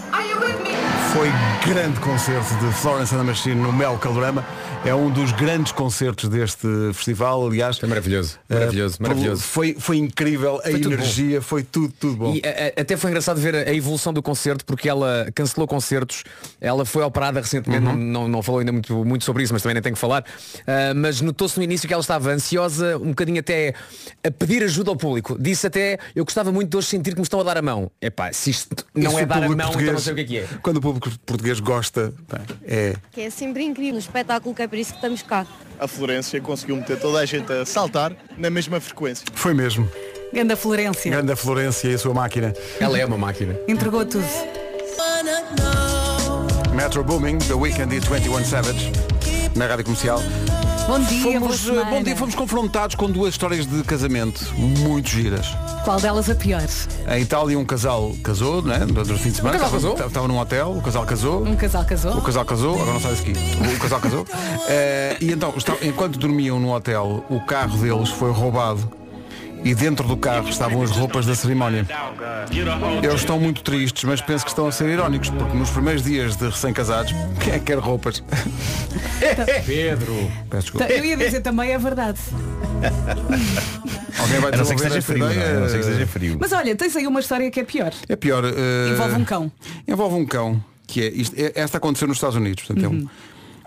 Foi grande concerto de Florence and the Machine no Mel Calorama. É um dos grandes concertos deste festival, aliás. Foi maravilhoso, eh, maravilhoso, maravilhoso. Foi, foi incrível, a Foi tudo energia, foi tudo, tudo bom. E a- a- até foi engraçado ver a evolução do concerto porque ela cancelou concertos, ela foi operada recentemente, Uhum. não, não, não falou ainda muito, muito sobre isso, mas também nem tenho que falar. Ah, mas notou-se no início que ela estava ansiosa, um bocadinho até a pedir ajuda ao público. Disse até, eu gostava muito de hoje sentir que me estão a dar a mão. Epá, se isto não Isso é dar a mão, então não sei o que é que é. Quando o público português gosta, pá, é. Que é sempre incrível, um espetáculo que é por isso que estamos cá. A Florência conseguiu meter toda a gente a saltar na mesma frequência. Foi mesmo. Ganda Florência. Grande a Florência e a sua máquina. Ela é uma máquina. Entregou tudo. Metro Booming, The Weekend e 21 Savage, na rádio comercial. Bom dia, Fomos, boa eh, bom dia, fomos confrontados com duas histórias de casamento muito giras. Qual delas a pior? Em Itália um casal casou, né? Durante o fim de semana. Um casal casou? Estava num hotel, o casal casou. Um casal casou? O casal casou, agora não sai daqui. O casal casou. Eh, e então, enquanto dormiam no hotel, o carro deles foi roubado. E dentro do carro estavam as roupas da cerimónia. Eles estão muito tristes, mas penso que estão a ser irónicos, porque nos primeiros dias de recém-casados, quem é que quer roupas? Pedro! Peço desculpa. Eu ia dizer também é verdade. Alguém vai A não ser que frio, não é? ideia? A não ser que frio. Mas olha, tens aí uma história que é pior. É pior. eh, Envolve um cão. Envolve um cão, que é, isto, é- esta aconteceu nos Estados Unidos. Portanto, é um- Uhum.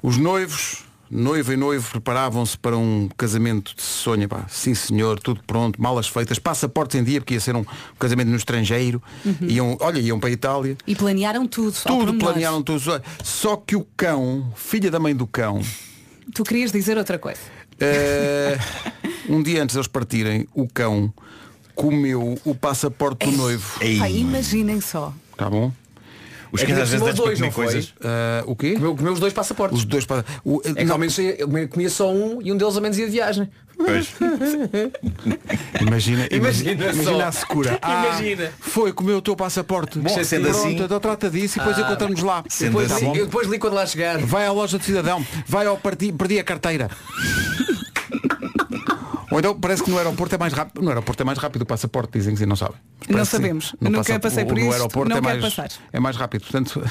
os noivos, noiva e noivo, preparavam-se para um casamento de sonho. Pá. Sim senhor, tudo pronto, malas feitas, passaportes em dia, porque ia ser um casamento no estrangeiro. Uhum. Iam, olha, iam para a Itália. E planearam tudo. Tudo planearam tudo. Só que o cão, filha da mãe do cão, Tu querias dizer outra coisa. eh, um dia antes de eles partirem, o cão comeu o passaporte do noivo. Pai, imaginem só. Tá bom? Os É que cães às vezes dois, comer não foi? coisas. Ah, o quê? Comeu, comeu os dois passaportes. Os dois pa- o- É que não, ao menos eu comia- só um e um deles ao menos ia de viagem. Pois. Imagina, imagina, Imagina imagina a secura. Ah, Imagina. Foi, comeu o teu passaporte. Bom, sendo Pronto, assim- então trata disso e depois Ah, encontramos lá. sendo Depois, assim- eu depois li quando lá chegar. Vai à loja de cidadão, vai ao perdi, perdi a carteira. Ou então parece que no aeroporto é mais rápido. No aeroporto é mais rápido o passaporte, dizem que não sabem. Não que sabemos. No Nunca passa- passei por no isto, aeroporto não é mais, passar. é mais rápido. Portanto,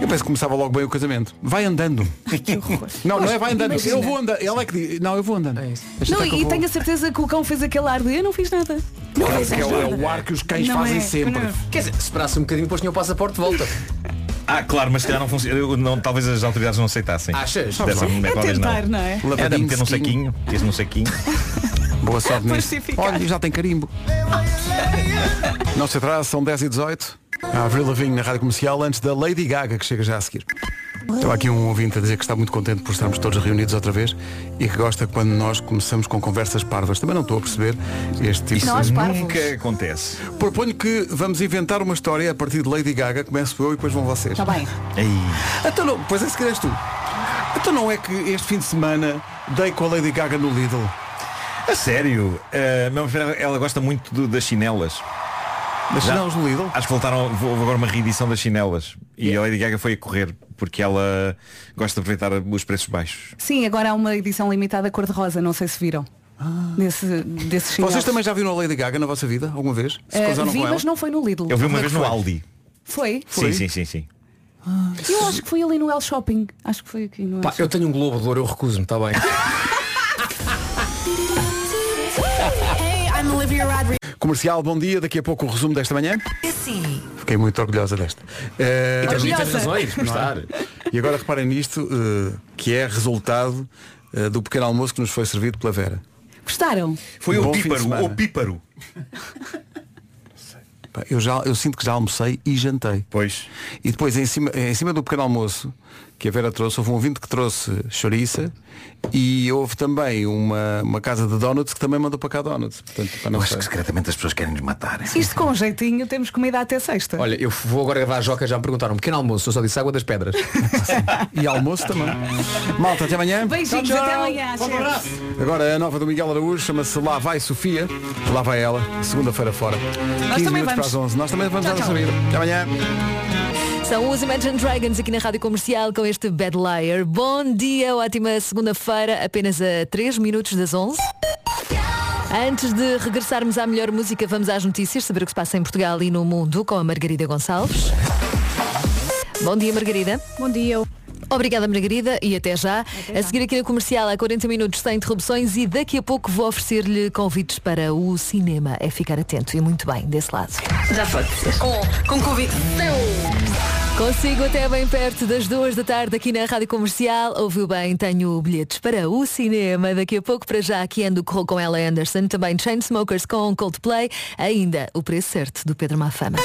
eu penso que começava logo bem o casamento. Vai andando. Não, não é vai andando. Imagina. Eu vou andando. Ela é que diz. Não, eu vou andando. Deixa Não, que e vou. tenho a certeza que o cão fez aquele ar de eu não fiz nada. Não fizeste que é o- é o ar que os cães Não fazem é, sempre. não. Quer dizer, se esperasse um bocadinho depois tinha o passaporte de volta. Ah, claro, mas se calhar não funciona. Eu- Não, talvez as autoridades não aceitassem. Achas? Dessa É tentar, não. não é? Era Lavadinho, meter num sequinho. saquinho, esse num saquinho. Boa sorte nisso. Olha, já tem carimbo. Não se atrasa, são 10 e 18. A Avril Lavigne na Rádio Comercial antes da Lady Gaga, que chega já a seguir. Estava aqui um ouvinte a dizer que está muito contente por estarmos todos reunidos outra vez e que gosta quando nós começamos com conversas parvas. Também não estou a perceber este tipo Isso parvos. nunca acontece. Proponho que vamos inventar uma história a partir de Lady Gaga. Começo eu e depois vão vocês. Está bem. Ei, Então não, pois é, se queres tu. Então não é que este fim de semana dei com a Lady Gaga no Lidl. a sério? Mas ela- gosta muito do- das chinelas. Das Já- chinelas no Lidl? Acho que voltaram, houve agora uma reedição das chinelas. E a Lady Gaga foi a correr, porque ela gosta de aproveitar os preços baixos. Sim, agora há uma edição limitada cor-de-rosa, não sei se viram. Desse, desses. Vocês também já viram a Lady Gaga na vossa vida, alguma vez? Se cruzaram vi, com ela? mas não foi no Lidl. Eu vi uma é vez no? Aldi. Foi? Foi? Sim, sim, sim, sim. Eu acho que foi ali no El Shopping. Acho que foi aqui no Pá, Shopping. eu tenho um globo de ouro, eu recuso-me, está bem. Comercial, bom dia. Daqui a pouco o resumo desta manhã. Sim. Fiquei muito orgulhosa desta. Eh, E tens muitas Orgulhosa. razões por é? estar. E agora reparem nisto, eh, que é resultado eh, do pequeno almoço que nos foi servido pela Vera. Gostaram? Foi Bom o píparo, o píparo. Eu, já, eu sinto que já almocei e jantei. Pois. E depois em cima, em cima do pequeno almoço que a Vera trouxe, houve um ouvinte que trouxe chouriça e houve também uma, uma casa de donuts que também mandou para cá donuts. Portanto, para não Eu acho sei. que secretamente as pessoas querem nos matar. Isto com um jeitinho temos comida até sexta. Olha, eu vou agora gravar a Joca, já me perguntaram, um pequeno almoço, eu só disse água das pedras. E almoço também. Malta, até amanhã. Beijinhos, Tchau, tchau. até amanhã. chefe. Agora a nova do Miguel Araújo chama-se Lá Vai Sofia. Lá vai ela, segunda-feira fora. 15 também minutos para vamos. as 11. Nós também vamos Tchau, à nossa tchau. vida. Até amanhã. São os Imagine Dragons aqui na Rádio Comercial com este Bad Liar. Bom dia, ótima segunda-feira, apenas a 3 minutos das 11. Antes de regressarmos à melhor música, vamos às notícias, saber o que se passa em Portugal e no mundo com a Margarida Gonçalves. Bom dia, Margarida. Bom dia. Obrigada, Margarida, e até já. a seguir aqui na comercial há 40 minutos sem interrupções e daqui a pouco vou oferecer-lhe convites para o cinema. É ficar atento e muito bem desse lado. Já pode ser. Com, com convite. Consigo até bem perto das duas da tarde aqui na Rádio Comercial. Ouviu bem, tenho bilhetes para o cinema. Daqui a pouco para já aqui ando com com ela Anderson, também Chainsmokers com Coldplay. Ainda o preço certo do Pedro Mafama.